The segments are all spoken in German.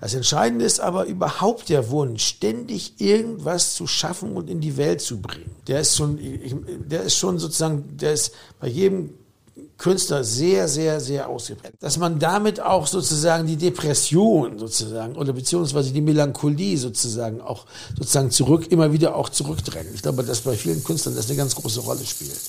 Das Entscheidende ist aber überhaupt der Wunsch, ständig irgendwas zu schaffen und in die Welt zu bringen. Der ist schon, der ist schon sozusagen, der ist bei jedem Künstler sehr, sehr, sehr ausgeprägt. Dass man damit auch sozusagen die Depression sozusagen oder beziehungsweise die Melancholie sozusagen auch sozusagen zurück, immer wieder auch zurückdrängen. Ich glaube, dass bei vielen Künstlern das eine ganz große Rolle spielt.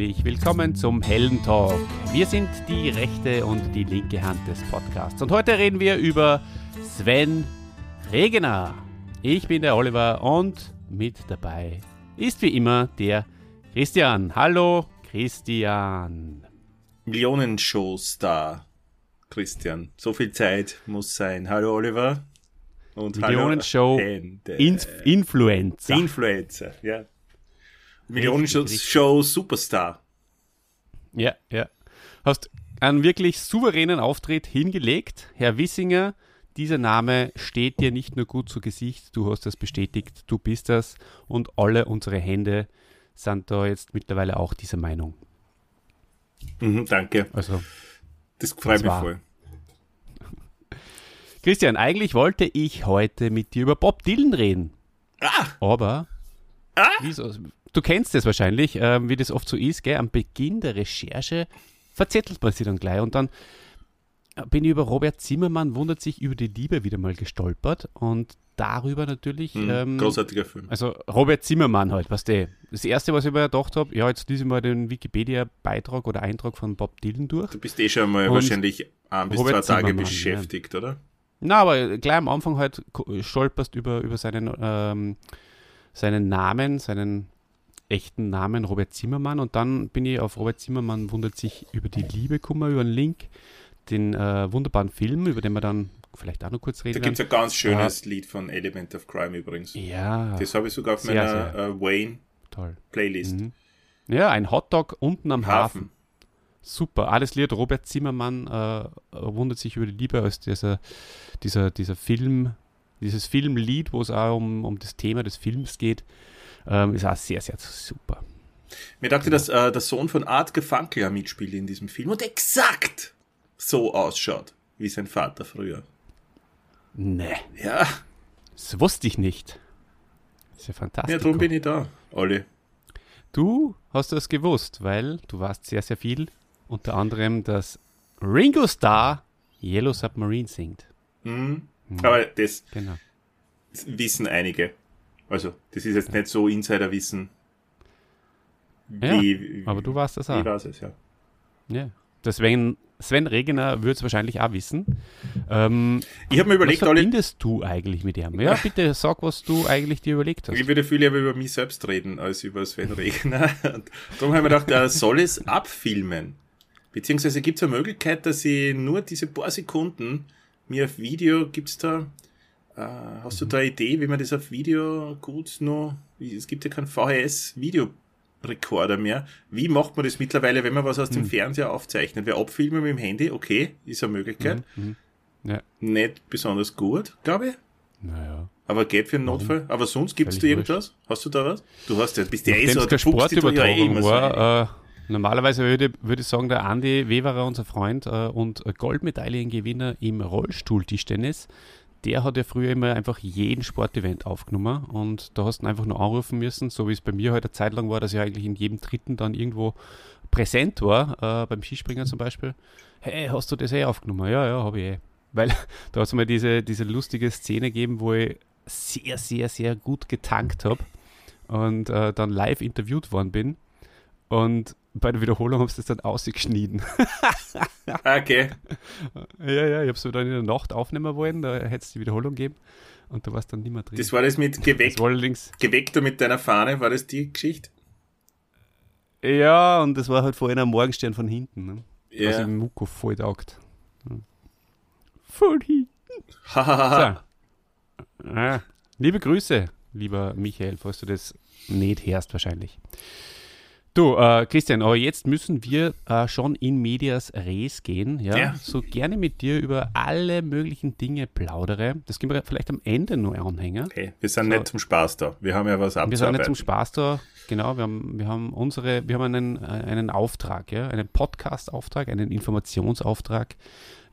Herzlich willkommen zum Helden Talk. Wir sind die rechte und die linke Hand des Podcasts und heute reden wir über Sven Regener. Ich bin der Oliver und mit dabei ist wie immer der Christian. Hallo Christian. Millionenshow-Star Christian. So viel Zeit muss sein. Hallo Oliver. Und Millionenshow Inf Influencer. Influencer, ja. Millionenshow Superstar. Ja, ja. Hast einen wirklich souveränen Auftritt hingelegt. Herr Wissinger, dieser Name steht dir nicht nur gut zu Gesicht, du hast das bestätigt, du bist das und alle unsere Hände sind da jetzt mittlerweile auch dieser Meinung. Mhm, danke. Also, das freut mich voll. Christian, eigentlich wollte ich heute mit dir über Bob Dylan reden. Ah! Aber ah! Wieso, du kennst es wahrscheinlich, äh, wie das oft so ist, gell? am Beginn der Recherche verzettelt man sich dann gleich und dann bin ich über Robert Zimmermann, wundert sich über die Liebe wieder mal gestolpert und darüber natürlich. Mhm, ähm, großartiger Film. Also Robert Zimmermann halt, was der. Das erste, was ich mir gedacht habe, ja, jetzt lese ich mal den Wikipedia-Beitrag oder Eintrag von Bob Dylan durch. Du bist eh schon mal und wahrscheinlich ein bis Robert zwei Tage Zimmermann, beschäftigt, ja. oder? Na, aber gleich am Anfang halt stolperst über, über seinen, ähm, seinen Namen, seinen echten Namen Robert Zimmermann und dann bin ich auf Robert Zimmermann wundert sich über die Liebe kummer über einen Link, den äh, wunderbaren Film, über den wir dann vielleicht auch noch kurz reden. Da gibt es ein ganz schönes ja. Lied von Element of Crime übrigens. Ja. Das habe ich sogar auf sehr, meiner sehr. Äh, Wayne Toll. Playlist. Mhm. Ja, ein Hotdog unten am Hafen. Hafen. Super, alles Lied. Robert Zimmermann äh, wundert sich über die Liebe als dieser, dieser, dieser Film, dieses Filmlied, wo es auch um, um das Thema des Films geht. Ähm, ist auch sehr, sehr super. Mir dachte, dass äh, der Sohn von Art Gefunkel ja mitspielt in diesem Film und exakt so ausschaut wie sein Vater früher. Nee. Ja. Das wusste ich nicht. Das ist ja fantastisch. Ja, darum bin ich da, Olli. Du hast das gewusst, weil du warst sehr, sehr viel. Unter anderem, dass Ringo Starr Yellow Submarine singt. Mhm. Mhm. Aber das genau. wissen einige. Also, das ist jetzt nicht so Insiderwissen. Wie, ja, aber du warst das auch. Ich weiß es, ja. Ja. Deswegen, Sven Regener würde es wahrscheinlich auch wissen. Ähm, ich habe mir überlegt, was verbindest du eigentlich mit ihm? Ja, bitte sag, was du eigentlich dir überlegt hast. Ich würde viel lieber über mich selbst reden, als über Sven Regener. Und darum habe ich mir gedacht, er soll es abfilmen. Beziehungsweise gibt es eine Möglichkeit, dass ich nur diese paar Sekunden mir auf Video, gibt es da äh, hast du da eine Idee, wie man das auf Video gut noch, es gibt ja keinen VHS-Videorekorder mehr. Wie macht man das mittlerweile, wenn man was aus dem hm. Fernseher aufzeichnet? Wer abfilmen mit dem Handy, okay, ist eine Möglichkeit. Mhm. mhm. Ja. Nicht besonders gut, glaube ich. Naja. Aber geht für einen Notfall. Aber sonst gibt es da irgendwas? Hast du da was? Du hast ja, bist ja eh so, der Sportübertragung eh war, äh, Normalerweise würde, würde ich sagen, der Andi Weverer, unser Freund äh, und Goldmedaillengewinner im Rollstuhl-Tischtennis, der hat ja früher immer einfach jeden Sportevent aufgenommen und da hast du einfach nur anrufen müssen, so wie es bei mir heute halt eine Zeit lang war, dass ich eigentlich in jedem dritten dann irgendwo präsent war, äh, beim Skispringen zum Beispiel. Hey, hast du das eh aufgenommen? Ja, ja, habe ich eh. Weil da hat es mal diese, diese lustige Szene gegeben, wo ich sehr, sehr, sehr gut getankt habe und äh, dann live interviewt worden bin. Und bei der Wiederholung habe ich das dann ausgeschnitten. okay. Ja, ja, ich habe es dann in der Nacht aufnehmen wollen, da hätte es die Wiederholung geben und da war es dann nicht mehr drin. Das war das mit geweckt, das allerdings, geweckt du mit deiner Fahne, war das die Geschichte? Ja, und das war halt vorhin ein Morgenstern von hinten, ne? ja. was im Muko voll taugt. Von hinten. so. ja. Liebe Grüße, lieber Michael, falls du das nicht hörst wahrscheinlich. Du, äh, Christian, aber jetzt müssen wir äh, schon in medias res gehen. Ja? Ja. So gerne mit dir über alle möglichen Dinge plaudere. Das gehen wir vielleicht am Ende nur anhängen. Hey, wir sind So. nicht zum Spaß da. Wir haben ja was Wir sind nicht abzuarbeiten. zum Spaß da. Genau, wir haben, wir haben unsere, wir haben einen, äh, einen Auftrag, ja? einen Podcast-Auftrag, einen Informationsauftrag.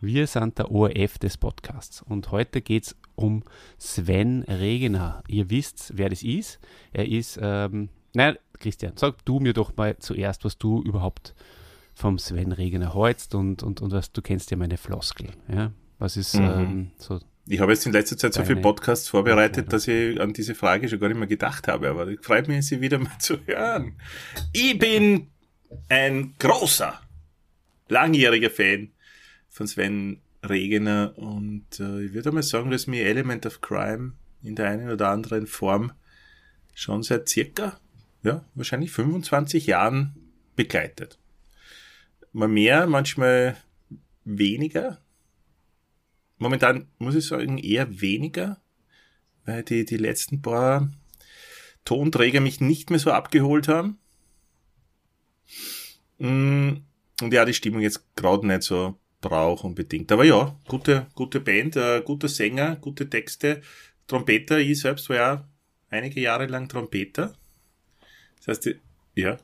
Wir sind der ORF des Podcasts. Und heute geht es um Sven Regener. Ihr wisst, wer das ist. Er ist, ähm, nein, Christian, sag du mir doch mal zuerst, was du überhaupt vom Sven Regener hältst und, und, und was du kennst ja meine Floskel. Ja? Was ist Mhm. ähm, so Ich habe jetzt in letzter Zeit so viele Podcasts vorbereitet, dass ich an diese Frage schon gar nicht mehr gedacht habe. Aber freut mich, sie wieder mal zu hören. Ich bin ein großer, langjähriger Fan von Sven Regener und äh, ich würde mal sagen, dass mir Element of Crime in der einen oder anderen Form schon seit circa, ja, wahrscheinlich 25 Jahren begleitet. Mal mehr, manchmal weniger. Momentan muss ich sagen, eher weniger, weil die, die letzten paar Tonträger mich nicht mehr so abgeholt haben. Mm, Und ja, die Stimmung jetzt gerade nicht so braucht unbedingt. Aber ja, gute, gute Band, äh, guter Sänger, gute Texte, Trompeter. Ich selbst war ja einige Jahre lang Trompeter. Das heißt, die- ja,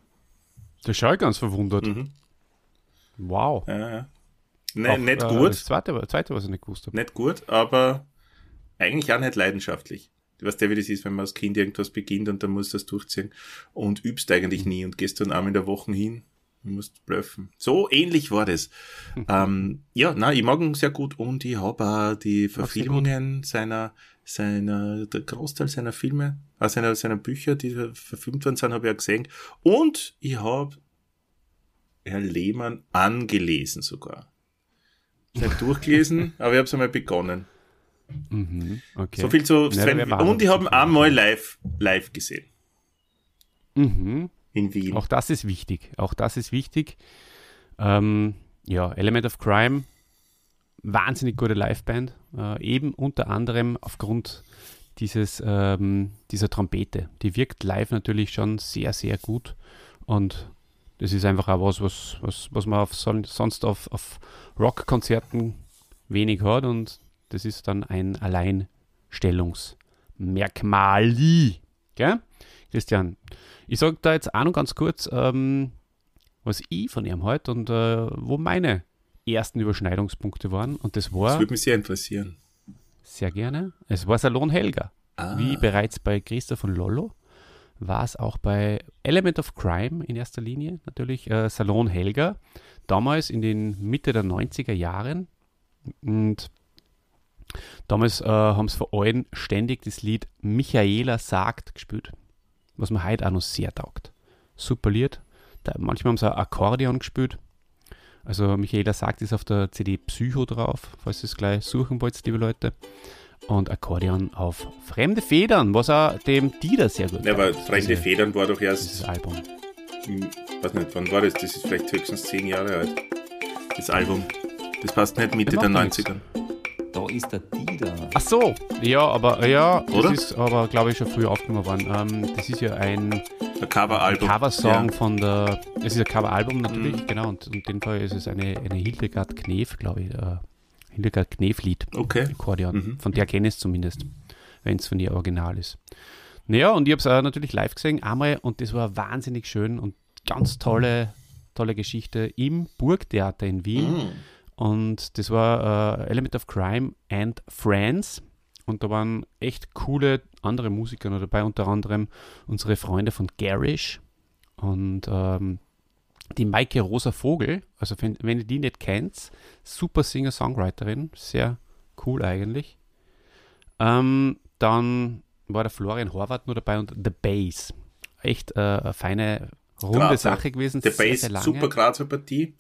Der schaue ich ganz verwundert. mhm, Wow. ja, ja. Ne, nicht äh, gut. Das zweite, das zweite, was ich nicht gewusst habe. nicht gut, aber eigentlich auch nicht leidenschaftlich. Du weißt ja, wie das ist, wenn man als Kind irgendwas beginnt und dann musst du das durchziehen und übst eigentlich nie und gehst dann einmal in der Woche hin und musst blöffen. So ähnlich war das. ähm, ja, na, ich mag ihn sehr gut und ich habe auch die Verfilmungen seiner, seiner, der Großteil seiner Filme, äh, seiner, seiner Bücher, die verfilmt worden sind, habe ich auch gesehen. Und ich habe Herr Lehmann angelesen sogar. Nicht durchgelesen, aber ich habe es einmal begonnen. Mhm, okay. So viel zu Ja, Sven. wir und ich habe ihn einmal live, live gesehen. Mhm. In Wien. Auch das ist wichtig. Auch das ist wichtig. Ähm, ja, Element of Crime, wahnsinnig gute Liveband. Äh, eben unter anderem aufgrund dieses, ähm, dieser Trompete. Die wirkt live natürlich schon sehr, sehr gut. Und das ist einfach auch was, was, was, was man auf, son sonst auf, auf Rockkonzerten wenig hat. Und das ist dann ein Alleinstellungsmerkmal. Gell? Christian, ich sage da jetzt auch noch ganz kurz, ähm, was ich von ihm halt und äh, wo meine ersten Überschneidungspunkte waren. Und das Das war würde mich sehr interessieren. sehr gerne, es war Salon Helga. Ah, Wie bereits bei Christoph von Lollo war es auch bei Element of Crime in erster Linie natürlich äh, Salon Helga. Damals in den Mitte der 90er Jahren. Und damals äh, haben sie vor allem ständig das Lied Michaela sagt gespielt. Was mir heute auch noch sehr taugt. Super Lied. Da, manchmal haben sie auch Akkordeon gespielt. Also Michaela sagt ist auf der CD Psycho drauf, falls ihr es gleich suchen wollt, liebe Leute. Und Akkordeon auf Fremde Federn, was auch dem Dieter sehr gut ja, aber Fremde Federn war doch Dieses erst, Album. hm, weiß nicht, wann war das? Das ist vielleicht höchstens zehn Jahre alt. Das Album. Das passt nicht Mitte Das der macht nichts. 90er. Da ist der Dieter. Ach so, ja, aber ja, Oder? das ist aber, glaube ich, schon früher aufgenommen worden. Ähm, das ist ja ein Coveralbum. Coversong Ja. von der, es ist ein Coveralbum natürlich, genau, und in dem Fall ist es eine, eine Hildegard Knef, glaube ich, äh, Hildegard Knef-Lied, Okay. Akkordeon, Mhm. von der kenne ich es zumindest, wenn es von ihr original ist. Naja, und ich habe es äh, natürlich live gesehen, einmal, und das war wahnsinnig schön und ganz tolle, tolle Geschichte im Burgtheater in Wien. Mhm. Und das war äh, Element of Crime and Friends. Und da waren echt coole andere Musiker noch dabei, unter anderem unsere Freunde von Garish und ähm, die Maike Rosa Vogel. Also, wenn, wenn ihr die nicht kennt, super Singer-Songwriterin, sehr cool eigentlich. Ähm, dann war der Florian Horvath nur dabei und The Bass. Echt äh, eine feine, runde. Sache gewesen. Sehr, Bass, sehr lange. super Grazer Partie.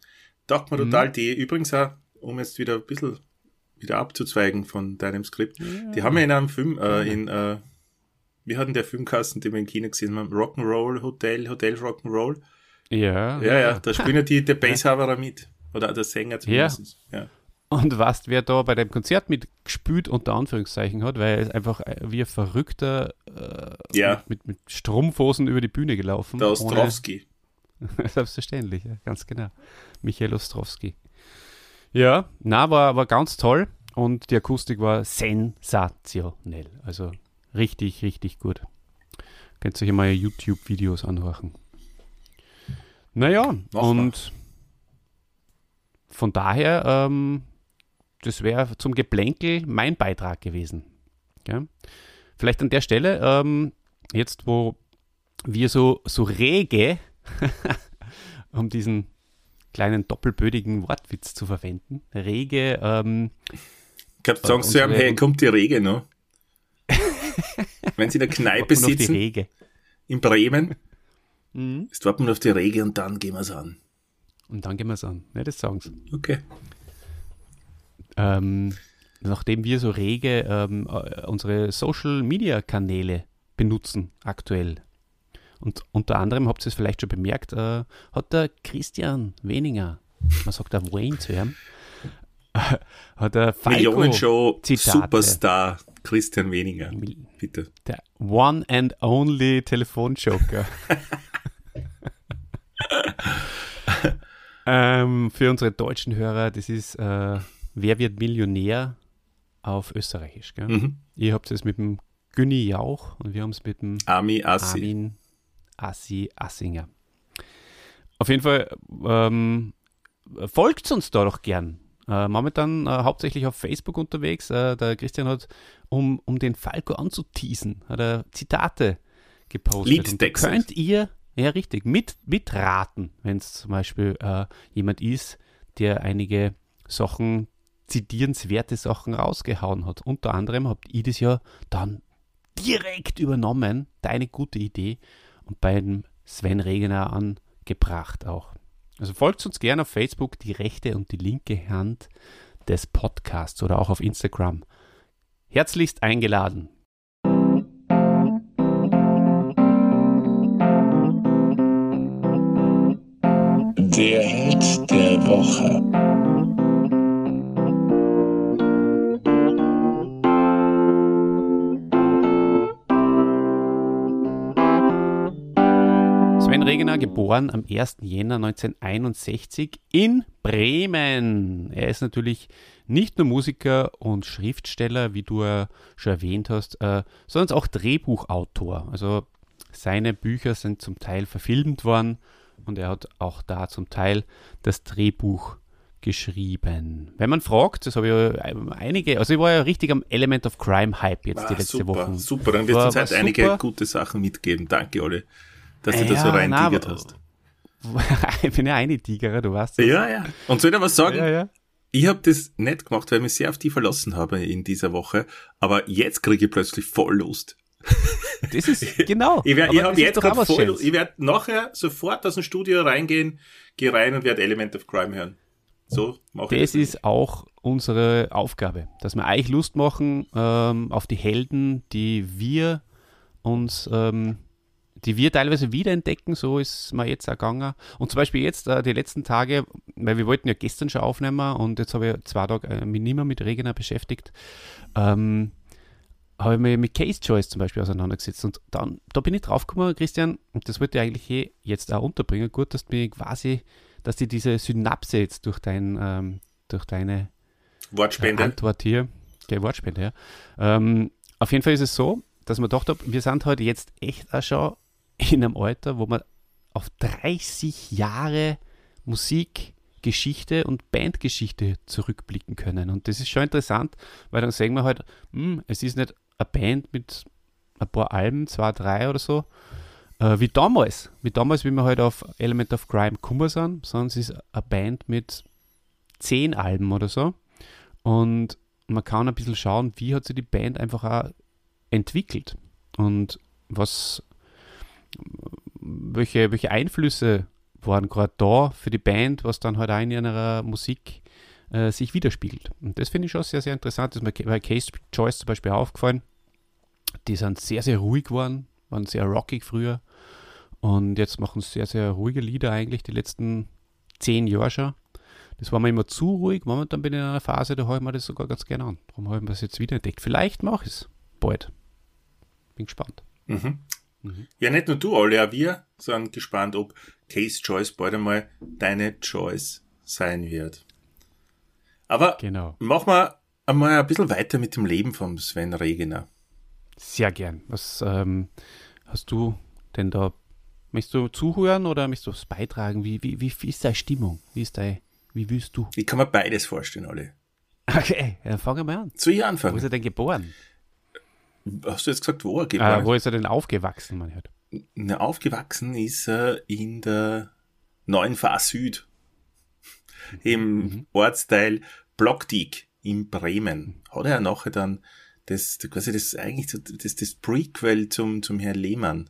Taugt mir Mhm. total. Die übrigens auch, um jetzt wieder ein bisschen wieder abzuzweigen von deinem Skript, die haben ja in einem Film, äh, in, äh, wie hatten der Filmkasten, den wir in China gesehen haben, Rock'n'Roll Hotel, Hotel Rock'n'Roll. Ja, Ja, ja, da spielen ja die, der Basshaberer mit. Oder der Sänger zumindest. Ja. Und weißt, wer da bei dem Konzert mitgespielt, unter Anführungszeichen hat, weil er einfach äh, wie ein Verrückter äh, Ja. mit, mit, mit Strumpfhosen über die Bühne gelaufen. Der Ostrowski. Selbstverständlich, ja, ganz genau. Michael Ostrowski. Ja, na, war, war ganz toll und die Akustik war sensationell. Also richtig, richtig gut. Könnt ihr euch mal YouTube-Videos anhören. Naja, Machbar. und von daher, ähm, das wäre zum Geplänkel mein Beitrag gewesen. Ja? Vielleicht an der Stelle, ähm, jetzt wo wir so, so rege, um diesen kleinen doppelbödigen Wortwitz zu verwenden, rege, ähm, Ich glaube, sagen sie haben, hey, kommt die Rege noch? Wenn sie in der Kneipe auf die sitzen, Rege. in Bremen, Mhm. jetzt warten wir auf die Rege und dann gehen wir es an. Und dann gehen wir es an. Ja, das sagen sie. Okay. ähm, nachdem wir so rege ähm, äh, unsere Social-Media-Kanäle benutzen aktuell. Und unter anderem, habt ihr es vielleicht schon bemerkt, äh, hat der Christian Weninger, man sagt auch Wayne zu ihm, hat der Millionenshow. Superstar Christian Weniger. Bitte. der One and Only Telefonjoker. ähm, für unsere deutschen Hörer, das ist äh, Wer wird Millionär auf Österreichisch. Gell? Mhm. Ihr habt es mit dem Günni Jauch und wir haben es mit dem Ami Assi. Armin Assi Assinger. Auf jeden Fall ähm, folgt uns da doch gern. Äh, momentan äh, hauptsächlich auf Facebook unterwegs. Äh, der Christian hat, um, um den Falco anzuteasen, hat er Zitate gepostet. Könnt ihr, ja richtig, mit, mitraten, wenn es zum Beispiel äh, jemand ist, der einige Sachen, zitierenswerte Sachen rausgehauen hat. Unter anderem habt ihr das ja dann direkt übernommen, deine gute Idee, und bei dem Sven Regener angebracht auch. Also folgt uns gerne auf Facebook, die rechte und die linke Hand des Podcasts oder auch auf Instagram. Herzlichst eingeladen. Der Held der Woche. Regener, geboren am 1. Jänner 1961 in Bremen. Er ist natürlich nicht nur Musiker und Schriftsteller, wie du äh, schon erwähnt hast, äh, sondern auch Drehbuchautor. Also seine Bücher sind zum Teil verfilmt worden und er hat auch da zum Teil das Drehbuch geschrieben. Wenn man fragt, das habe ich ja äh, einige, also ich war ja richtig am Element of Crime Hype jetzt die Ah, letzte super, Woche. super. Dann uns war halt einige gute Sachen mitgeben. Danke, Olle, dass du da Ja, so reintigert hast. ich bin ja eine Tigerer, du weißt das. Ja, ja. Und soll ich dir was sagen? ja, ja. Ich habe das nicht gemacht, weil ich mich sehr auf die verlassen habe in dieser Woche. Aber jetzt kriege ich plötzlich voll Lust. Das ist genau. Ich, werd, Aber ich das ist jetzt voll Schönes. Ich werde nachher sofort aus dem Studio reingehen, gehe rein und werde Element of Crime hören. So mache ich Das ist auch unsere Aufgabe, dass wir euch Lust machen ähm, auf die Helden, die wir uns, ähm, die wir teilweise wiederentdecken. So ist mir jetzt auch gegangen. Und zum Beispiel jetzt äh, die letzten Tage, weil wir wollten ja gestern schon aufnehmen und jetzt habe ich zwei Tage äh, mich nicht mehr mit Regener beschäftigt. Ähm, habe ich mich mit Case Choice zum Beispiel auseinandergesetzt und dann, da bin ich draufgekommen, Christian, und das wollte ich eigentlich eh jetzt auch unterbringen. Gut, dass du mir quasi, dass die diese Synapse jetzt durch dein, ähm, durch deine Wortspende. Antwort hier, okay, Wortspende, ja. Ähm, auf jeden Fall ist es so, dass man hat, wir sind heute jetzt echt auch schon in einem Alter, wo man auf 30 Jahre Musikgeschichte und Bandgeschichte zurückblicken können. Und das ist schon interessant, weil dann sehen wir halt, hm, es ist nicht eine Band mit ein paar Alben, zwei, drei oder so, äh, wie damals. Wie damals, wie wir halt auf Element of Crime gekommen sind, sondern es ist eine Band mit zehn Alben oder so. Und man kann ein bisschen schauen, wie hat sich die Band einfach auch entwickelt und was, welche, welche Einflüsse waren gerade da für die Band, was dann halt auch in ihrer Musik äh, sich widerspiegelt. Und das finde ich schon sehr, sehr interessant. Das ist mir bei Case Choice zum Beispiel aufgefallen. Die sind sehr, sehr ruhig geworden, waren sehr rockig früher und jetzt machen sie sehr, sehr ruhige Lieder eigentlich die letzten zehn Jahre schon. Das war mir immer zu ruhig. Momentan bin ich in einer Phase, da höre ich mir das sogar ganz gerne an. Darum habe ich mir das jetzt wieder entdeckt. Vielleicht mache ich es bald. Bin gespannt. Mhm. Ja, nicht nur du, alle, auch wir sind gespannt, ob Case Choice bald einmal deine Choice sein wird. Aber Genau. machen wir einmal ein bisschen weiter mit dem Leben von Sven Regener. Sehr gern. Was ähm, hast du denn da? Möchtest du zuhören oder möchtest du was beitragen? Wie, wie, wie, wie ist deine Stimmung? Wie ist dein, wie willst du? Ich kann mir beides vorstellen, alle. Okay, dann fangen wir an. Zu ihr Wo ist anfangen. er denn geboren? Hast du jetzt gesagt, wo er Äh, geboren wo ist er denn aufgewachsen, man hört? Na, aufgewachsen ist er in der Neuen Fahr Süd. Im Ortsteil Blockdiek in Bremen. Hat er nachher dann das, quasi das eigentlich das, das Prequel zum, zum Herrn Lehmann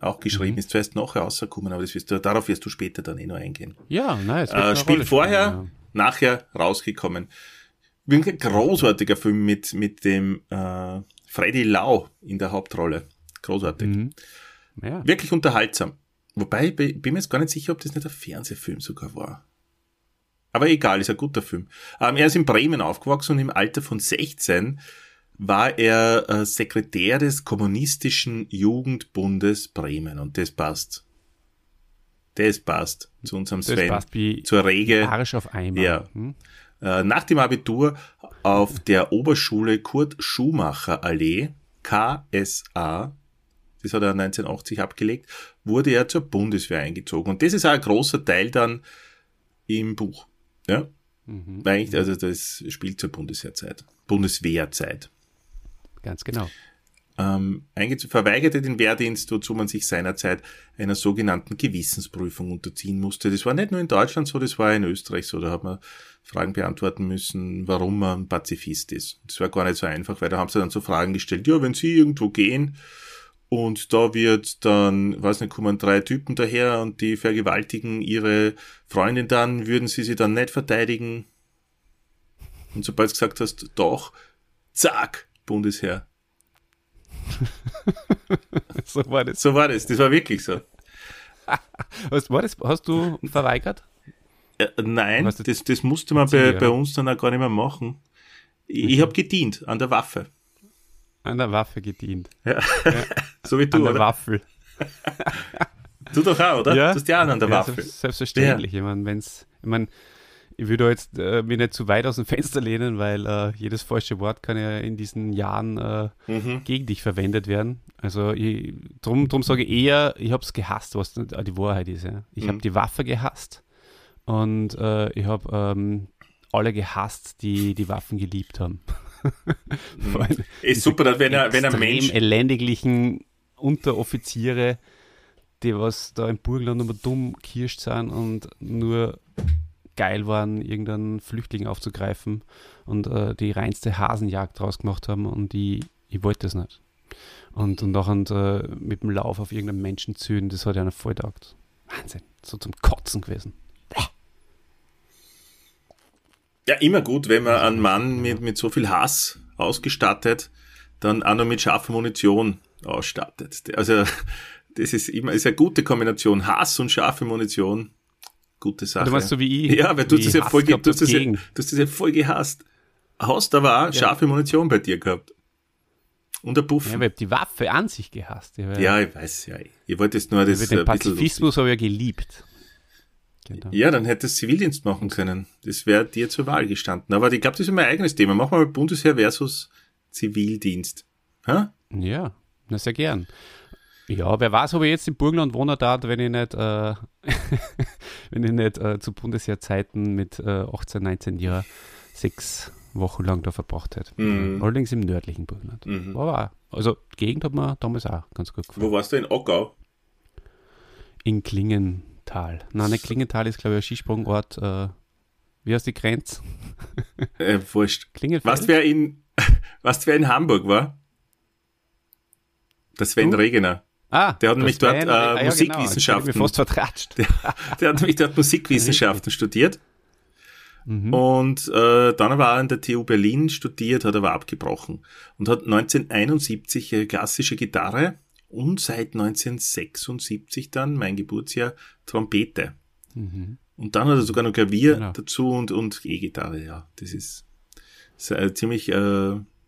auch geschrieben. Ist zuerst nachher rausgekommen, aber das wirst du, darauf wirst du später dann eh noch eingehen. Ja, wird Äh, Rolle vorher, spielen, nachher rausgekommen. Wirklich ein großartiger Film mit, mit dem äh, Freddy Lau in der Hauptrolle. Großartig. Mhm. Ja. Wirklich unterhaltsam. Wobei, ich bin mir jetzt gar nicht sicher, ob das nicht ein Fernsehfilm sogar war. Aber egal, ist ein guter Film. Ähm, er ist in Bremen aufgewachsen und im Alter von 16 war er äh, Sekretär des Kommunistischen Jugendbundes Bremen. Und das passt. Das passt zu unserem Das Sven. passt wie zur Rege. Arsch auf Eimer. Ja. Hm? Äh, nach dem Abitur auf der Oberschule Kurt Schumacher Allee, KSA, das hat er 1980 abgelegt, wurde er zur Bundeswehr eingezogen. Und das ist auch ein großer Teil dann im Buch. Ja? Mhm. Eigentlich, also das spielt zur Bundeswehrzeit. Bundeswehrzeit. Ganz genau. Ähm, verweigerte den Wehrdienst, wozu man sich seinerzeit einer sogenannten Gewissensprüfung unterziehen musste. Das war nicht nur in Deutschland so, das war in Österreich so. Da hat man Fragen beantworten müssen, warum man Pazifist ist. Das war gar nicht so einfach, weil da haben sie dann so Fragen gestellt, ja, wenn sie irgendwo gehen und da wird dann, weiß nicht, kommen drei Typen daher und die vergewaltigen ihre Freundin dann, würden sie sie dann nicht verteidigen? Und sobald du gesagt hast, doch, zack, Bundesheer. So war das. So war das, das war wirklich so. Was war das? Hast du verweigert? Äh, nein, das, das musste man bei, bei ja. uns dann auch gar nicht mehr machen. Ich, ich habe gedient an der Waffe. An der Waffe gedient. So wie An du, der oder? Waffel. Du doch auch, oder? Ja. Du hast ja auch an der Ja, Waffe. selbst- selbstverständlich. Ich meine, wenn's, ich meine, ich würde da jetzt äh, mich nicht zu weit aus dem Fenster lehnen, weil äh, jedes falsche Wort kann ja in diesen Jahren äh, Mhm. gegen dich verwendet werden. Also ich, drum, drum sage ich eher, ich habe es gehasst, was die Wahrheit ist. Ja. Ich Mhm. habe die Waffe gehasst und äh, ich habe ähm, alle gehasst, die die Waffen geliebt haben. Allem Ist super, dass wenn er, wenn ein extrem Mensch, elendiglichen Unteroffiziere, die was da im Burgenland nur dumm kirscht sind und nur geil waren, irgendeinen Flüchtling aufzugreifen und äh, die reinste Hasenjagd draus gemacht haben und die, ich wollte das nicht. Und, und nachher äh, mit dem Lauf auf irgendeinen Menschen zünden, das hat ja einer voll taugt. Wahnsinn, so zum Kotzen gewesen. ja immer gut, wenn man einen Mann mit, mit so viel Hass ausgestattet, dann auch noch mit scharfer Munition ausstattet. Also, das ist immer, ist eine gute Kombination. Hass und scharfe Munition. Gute Sache. Du meinst so wie ich? Ja, weil du hast das ja voll, du hast das ja, du hast das ja voll gehasst. Hast aber auch scharfe Munition bei dir gehabt. Und ein Puff. Ja, Ja, ich habe die Waffe an sich gehasst. Ich hab ich weiß, ja. Ihr wollt jetzt nur das den Pazifismus habe ich ja geliebt. Genau. Ja, dann hättest du Zivildienst machen können. Das wäre dir zur Wahl gestanden. Aber ich glaube, das ist mein eigenes Thema. Machen wir mal Bundesheer versus Zivildienst. Ha? Ja, na sehr gern. Ja, wer weiß, ob ich jetzt im Burgenland wohnen darf, wenn ich nicht, äh, wenn ich nicht äh, zu Bundesheerzeiten mit äh, 18, 19 Jahren sechs Wochen lang da verbracht hätte. Mhm. Allerdings im nördlichen Burgenland. Mhm. Aber auch, also die Gegend hat mir damals auch ganz gut gefallen. Wo warst du in Ockau? In Klingenthal. Nein, nicht Klingenthal ist, glaube ich, ein Skisprungort. Äh, wie heißt die Grenze? Äh, wurscht. Klingenfeld? Was wer in, was wer in Hamburg war? Der Sven Du? Regener. Ah, Der hat nämlich dort, Sven- äh, ah, ja, Musikwissenschaften. Genau, mir fast vertratscht. Der hat nämlich dort Musikwissenschaften studiert. Mhm. Und äh, dann war er an der TU Berlin studiert, hat aber abgebrochen und hat 1971 äh, klassische Gitarre und seit 1976 dann, mein Geburtsjahr, Trompete. Mhm. Und dann hat er sogar noch Klavier Genau. dazu und, und E-Gitarre, ja. Das ist, ist äh, ziemlich, äh,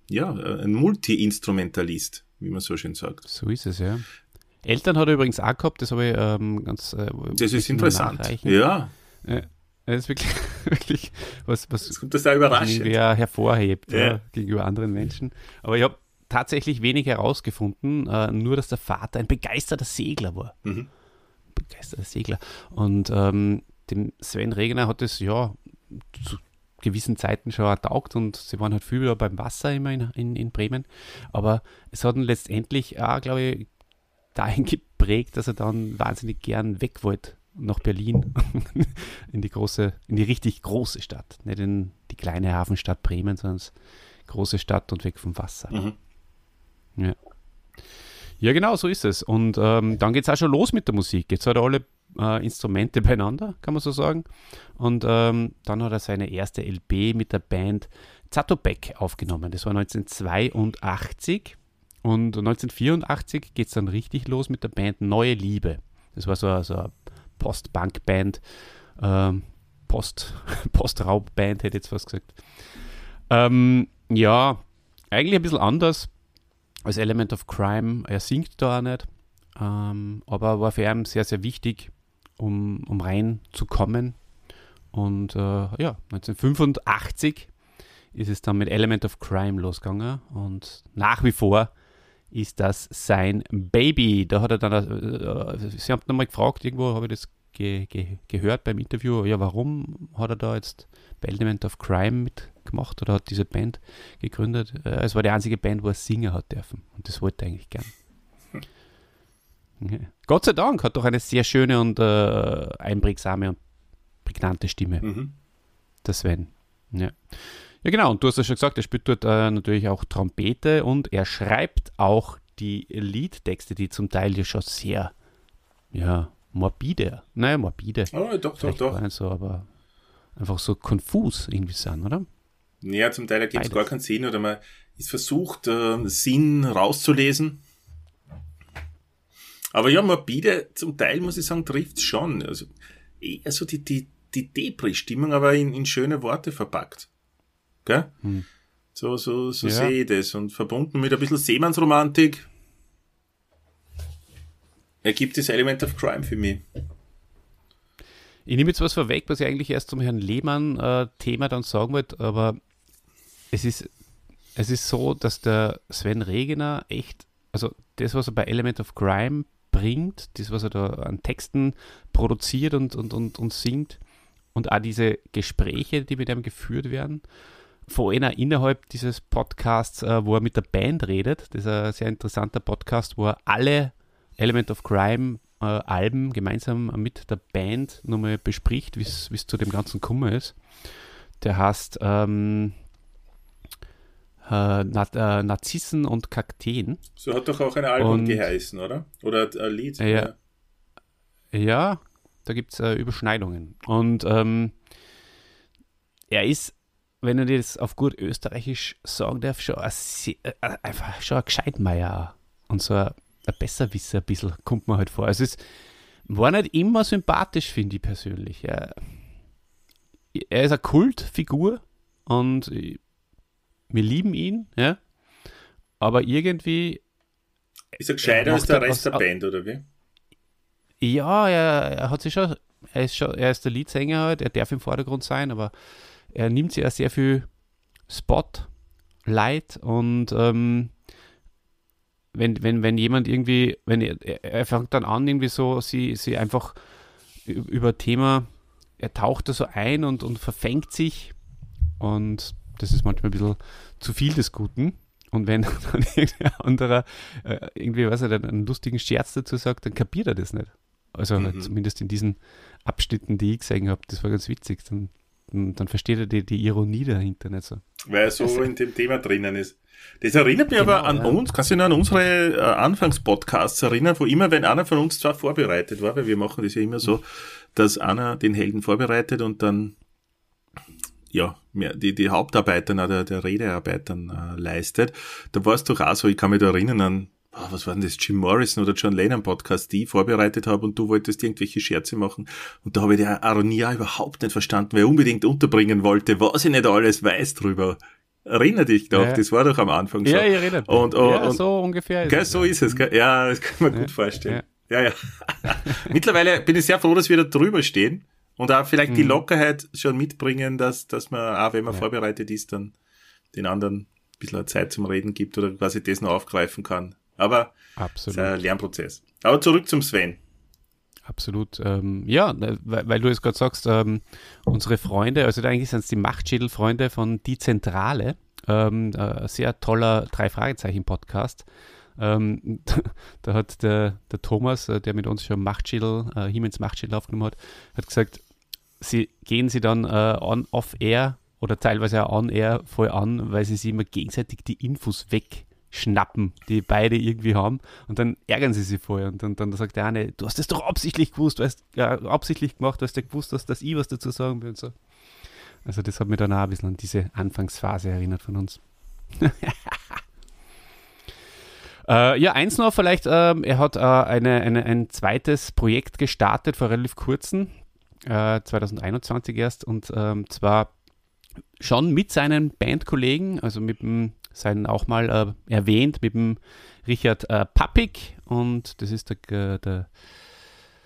ja, äh, ein Multi-Instrumentalist, wie man so schön sagt. So ist es, ja. Eltern hat er übrigens auch gehabt, das habe ich ähm, ganz. Äh, das ist interessant. Ja. Äh, das ist wirklich, wirklich was, was das kommt das da überraschend. Wer hervorhebt ja. Ja, gegenüber anderen Menschen. Aber ich habe tatsächlich wenig herausgefunden, äh, nur dass der Vater ein begeisterter Segler war. Mhm. Begeisterter Segler. Und ähm, dem Sven Regner hat es ja zu gewissen Zeiten schon taugt und sie waren halt viel beim Wasser immer in, in, in Bremen. Aber es hat ihn letztendlich auch, glaube ich, dahin geprägt, dass er dann wahnsinnig gern weg wollte nach Berlin, in die große, in die richtig große Stadt. Nicht in die kleine Hafenstadt Bremen, sondern große Stadt und weg vom Wasser. Mhm. Ja. ja, genau, so ist es. Und ähm, dann geht es auch schon los mit der Musik. Jetzt hat er alle äh, Instrumente beieinander, kann man so sagen. Und ähm, dann hat er seine erste LP mit der Band Zatopek aufgenommen. Das war 1982. Und 1984 geht es dann richtig los mit der Band Neue Liebe. Das war so, so eine Post-Punk-Band, ähm, Post, Post-Raub-Band, hätte ich jetzt fast gesagt. Ähm, ja, eigentlich ein bisschen anders als Element of Crime. Er singt da auch nicht, ähm, aber war für ihn sehr, sehr wichtig, um, um reinzukommen. Und äh, ja, 1985 ist es dann mit Element of Crime losgegangen und nach wie vor ist das sein Baby. Da hat er dann, äh, Sie haben nochmal gefragt, irgendwo habe ich das ge ge gehört beim Interview, ja, warum hat er da jetzt bei Element of Crime mitgemacht oder hat diese Band gegründet? Äh, es war die einzige Band, wo er singen hat dürfen und das wollte er eigentlich gern. Gott sei Dank hat doch eine sehr schöne und äh, einprägsame und prägnante Stimme. Mhm. Der Sven. Ja. Ja, genau. Und du hast ja schon gesagt, er spielt dort äh, natürlich auch Trompete und er schreibt auch die Liedtexte, die zum Teil ja schon sehr, ja, morbide. Naja, morbide. Oh, doch, doch, doch. Gar nicht so, aber einfach so konfus irgendwie sein, oder? Ja, zum Teil ergibt es gar keinen Sinn oder man ist versucht, äh, Sinn rauszulesen aber ja, morbide, zum Teil muss ich sagen, trifft's schon. Also eher so die, die, die Depri-Stimmung, aber in, in schöne Worte verpackt. Gell? Hm. So, so, so ja. sehe ich das. Und verbunden mit ein bisschen Seemannsromantik ergibt das Element of Crime für mich. Ich nehme jetzt was vorweg, was ich eigentlich erst zum Herrn Lehmann-Thema äh, dann sagen wollte, aber es ist, es ist so, dass der Sven Regener echt, also das, was er bei Element of Crime bringt, das, was er da an Texten produziert und, und, und, und singt und auch diese Gespräche, die mit ihm geführt werden. Vor allem innerhalb dieses Podcasts, äh, wo er mit der Band redet. Das ist ein sehr interessanter Podcast, wo er alle Element of Crime äh, Alben gemeinsam mit der Band nochmal bespricht, wie es zu dem ganzen Kummer ist. Der heißt ähm, äh, äh, Narzissen und Kakteen. So hat doch auch ein Album und, geheißen, oder? Oder ein Lied. Ja, ja. ja da gibt es äh, Überschneidungen. Und ähm, er ist, wenn er das auf gut österreichisch sagen darf, schon ein, äh, einfach schon ein Gescheitmeier und so ein, ein Besserwisser ein bisschen, kommt man halt vor. Also es war nicht immer sympathisch, finde ich persönlich. Er, er ist eine Kultfigur und wir lieben ihn, ja. Aber irgendwie. Ist er gescheiter als der Rest der Band, oder wie? Ja, er, er hat sich schon, er ist schon, er ist der Leadsänger halt, er darf im Vordergrund sein, aber er nimmt sich ja sehr viel Spotlight und ähm, wenn, wenn, wenn jemand irgendwie, wenn er, er fängt dann an, irgendwie so, sie, sie einfach über Thema, er taucht da so ein und, und verfängt sich und das ist manchmal ein bisschen zu viel des Guten. Und wenn dann irgendein anderer äh, irgendwie, was er einen lustigen Scherz dazu sagt, dann kapiert er das nicht. Also mhm. zumindest in diesen Abschnitten, die ich gesehen habe, das war ganz witzig. Dann, dann versteht er die, die Ironie dahinter nicht so. Weil er so also, in dem Thema drinnen ist. Das erinnert mich genau, aber an ja. uns, kannst du dich noch an unsere äh, Anfangspodcasts erinnern, wo immer, wenn einer von uns zwar vorbereitet war, weil wir machen das ja immer so, dass einer den Helden vorbereitet und dann ja, mehr, die, die Hauptarbeiter der, der Redearbeitern äh, leistet. Da war es doch auch so, ich kann mich da erinnern an, oh, was war denn das, Jim Morrison oder John Lennon Podcast, die ich vorbereitet habe und du wolltest irgendwelche Scherze machen. Und da habe ich die Aronia überhaupt nicht verstanden, wer unbedingt unterbringen wollte, was ich nicht alles weiß drüber. Erinner dich doch, Ja. das war doch am Anfang so. Ja, ich erinnere. Und, und, ja, und so ungefähr. ist Gell, es, so ja. ist es, gell? Ja, das kann man gut vorstellen. Ja, ja. Ja. Mittlerweile bin ich sehr froh, dass wir da drüber stehen und auch vielleicht Mhm. die Lockerheit schon mitbringen, dass, dass man auch, wenn man vorbereitet ist, dann den anderen ein bisschen Zeit zum Reden gibt oder quasi das noch aufgreifen kann. Aber es Absolut. ist ein Lernprozess. Aber zurück zum Sven. Absolut. Ähm, ja, ne, weil, weil du es gerade sagst, ähm, unsere Freunde, also eigentlich sind es die Machtschädel-Freunde von Die Zentrale, ähm, ein sehr toller Drei-Fragezeichen-Podcast. Ähm, da hat der, der Thomas, äh, der mit uns schon Machtschädel, äh, Hiemens Machtschädel aufgenommen hat, hat gesagt, sie gehen sie dann äh, on, off-air oder teilweise auch on-air voll an, weil sie sich immer gegenseitig die Infos wegschnappen, die beide irgendwie haben und dann ärgern sie sich vorher und dann, dann sagt der eine, du hast das doch absichtlich gewusst, du hast ja, absichtlich gemacht, du hast ja gewusst, dass, dass ich was dazu sagen will und so. Also das hat mich dann auch ein bisschen an diese Anfangsphase erinnert von uns. Äh, ja, eins noch vielleicht, ähm, er hat äh, eine, eine, ein zweites Projekt gestartet vor relativ kurzem, äh, 2021 erst, und ähm, zwar schon mit seinen Bandkollegen, also mit dem, seinen auch mal äh, erwähnt, mit dem Richard äh, Pappig und das ist der, der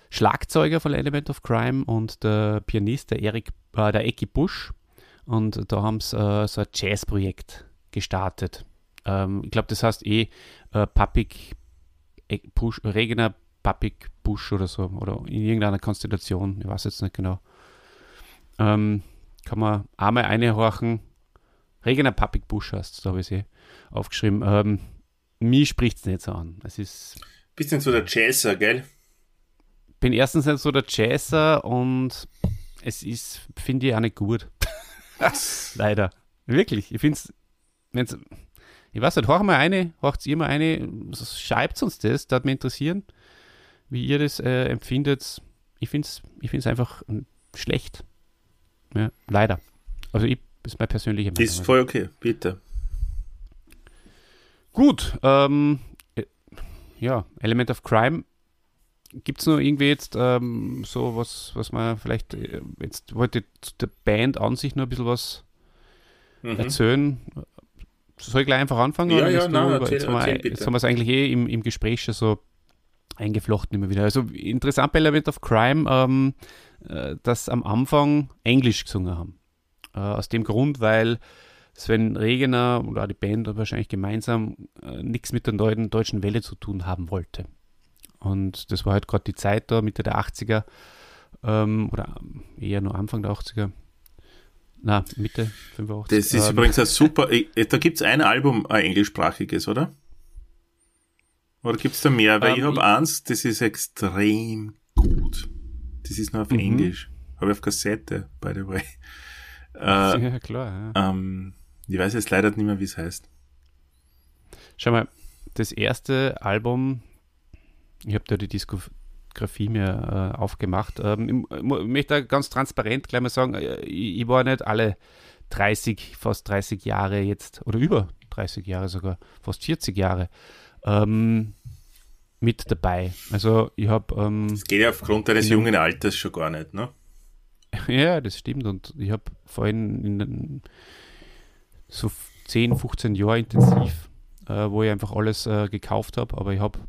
Schlagzeuger von Element of Crime und der Pianist, der Erik, äh, der Eki Busch. Und da haben sie äh, so ein Jazzprojekt gestartet. Ähm, ich glaube, das heißt eh äh, Pappig äh, Busch, Regener Pappig Busch oder so. Oder in irgendeiner Konstellation. Ich weiß jetzt nicht genau. Ähm, kann man einmal einhorchen. Regener Pappig Busch heißt da habe ich sie aufgeschrieben. Ähm, mich spricht es nicht so an. Es ist Bisschen so der Jazzer, gell? bin erstens nicht so der Jazzer und es ist, finde ich, auch nicht gut. Leider. Wirklich. Ich finde es, wenn's, ich weiß nicht, hauch mal eine, haucht ihr mal eine, schreibt uns das, das mich interessieren, wie ihr das äh, empfindet. Ich finde es ich find's einfach ähm, schlecht. Ja, leider. Also ich, ist meine persönliche Meinung. Ist voll okay, bitte. Gut, ähm, äh, ja, Element of Crime. Gibt es noch irgendwie jetzt ähm, so was, was man vielleicht, äh, jetzt wollte zu der Band an sich noch ein bisschen was Mhm. erzählen? Soll ich gleich einfach anfangen? Ja, oder ja, nein, über- erzähl- jetzt, haben wir, erzähl bitte. jetzt haben wir es eigentlich eh im, im Gespräch schon so eingeflochten immer wieder. Also interessant bei Element of Crime, ähm, äh, dass am Anfang Englisch gesungen haben. Äh, aus dem Grund, weil Sven Regener oder auch die Band wahrscheinlich gemeinsam äh, nichts mit der neuen deutschen Welle zu tun haben wollte. Und das war halt gerade die Zeit da, Mitte der 80er ähm, oder eher nur Anfang der 80er. Na, Mitte 85. Das ist ähm, übrigens ein super, ich- da gibt es ein Album, ein englischsprachiges, oder? Oder gibt es da mehr? Weil Ähm, ich habe eins, das ist extrem gut. Das ist nur auf Mhm. Englisch. Habe ich auf Kassette, by the way. Äh, ja, klar. Ja. ähm, ich weiß jetzt leider nicht mehr, wie es heißt. Schau mal, das erste Album, ich habe da die Diskografie mir äh, aufgemacht. Ähm, ich, mu- möchte da ganz transparent gleich mal sagen, äh, ich, ich war nicht alle 30, fast 30 Jahre jetzt, oder über 30 Jahre sogar, fast 40 Jahre ähm, mit dabei. Also ich habe ähm, Das geht ja aufgrund deines In dem- jungen Alters schon gar nicht, ne? Ja, das stimmt. Und ich habe vorhin in so 10, 15 Jahre intensiv, äh, wo ich einfach alles äh, gekauft habe, aber ich habe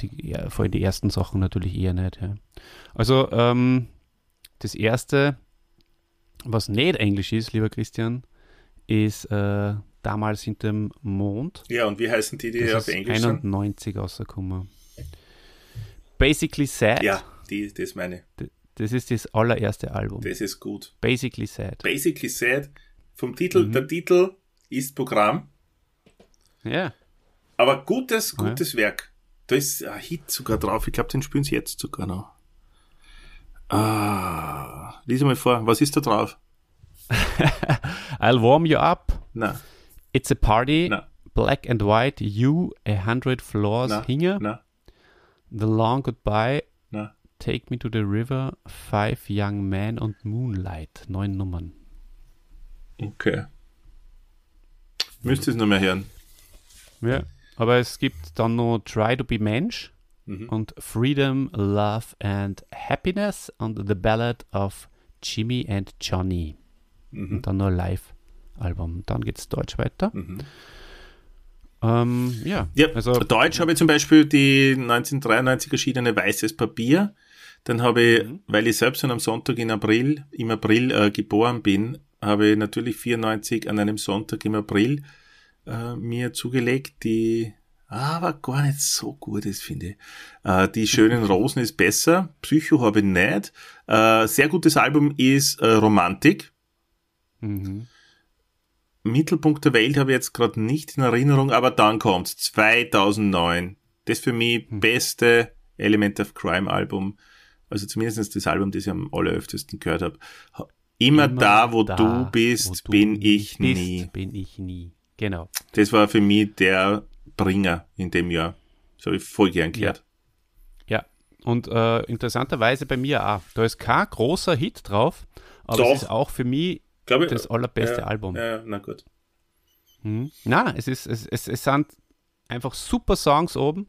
die, ja, vor allem die ersten Sachen natürlich eher nicht. Ja. Also ähm, das erste, was nicht Englisch ist, lieber Christian, ist äh, damals hinterm Mond. Ja, und wie heißen die, die Das auf Englisch sind? 91 rausgekommen. Basically Sad. Ja, die, das meine ich. Das ist das allererste Album. Das ist gut. Basically Sad. Basically said, vom Titel, Mhm. der Titel ist Programm, Ja. aber gutes, Ja. gutes Werk. Da ist ein Hit sogar drauf. Ich glaube, den spielen sie jetzt sogar noch. Ah, lies mal vor. Was ist da drauf? I'll warm you up. Na, It's a party. na, Black and white. You, a hundred floors. na, Hinger. na, The long goodbye. Take me to the river. Five young men und Moonlight. Neun Nummern. Okay. Müsst ihr es noch mehr hören. Ja. Aber es gibt dann noch Try to be Mensch Mhm. und Freedom, Love and Happiness und The Ballad of Jimmy and Johnny. Mhm. Und dann noch live Album. Dann geht es Deutsch weiter. Mhm. Ähm, ja, Ja, also Deutsch habe ich zum Beispiel die 1993 erschienene Weißes Papier. Dann habe ich, Mhm. weil ich selbst schon am Sonntag in April, im April äh, geboren bin, habe ich natürlich 94 an einem Sonntag im April äh, mir zugelegt, die aber gar nicht so gut ist, finde ich. Äh, die schönen Rosen ist besser, Psycho habe ich nicht. Äh, sehr gutes Album ist äh, Romantik. mhm. Mittelpunkt der Welt habe ich jetzt gerade nicht in Erinnerung, aber dann kommt 2009. Das für mich beste Element of Crime Album. Also zumindest das Album, das ich am alleröftesten gehört habe. Immer, Immer da, wo da, du bist, wo du bin ich bist, nie. Bin ich nie. Genau. Das war für mich der Bringer in dem Jahr. Das habe ich voll gern gehört. Ja. Und äh, interessanterweise bei mir auch. Da ist kein großer Hit drauf, aber Doch. es ist auch für mich Glaube ich, das allerbeste ja, Album. Ja, na gut. Mhm. Na, es ist, es, es, es sind einfach super Songs oben,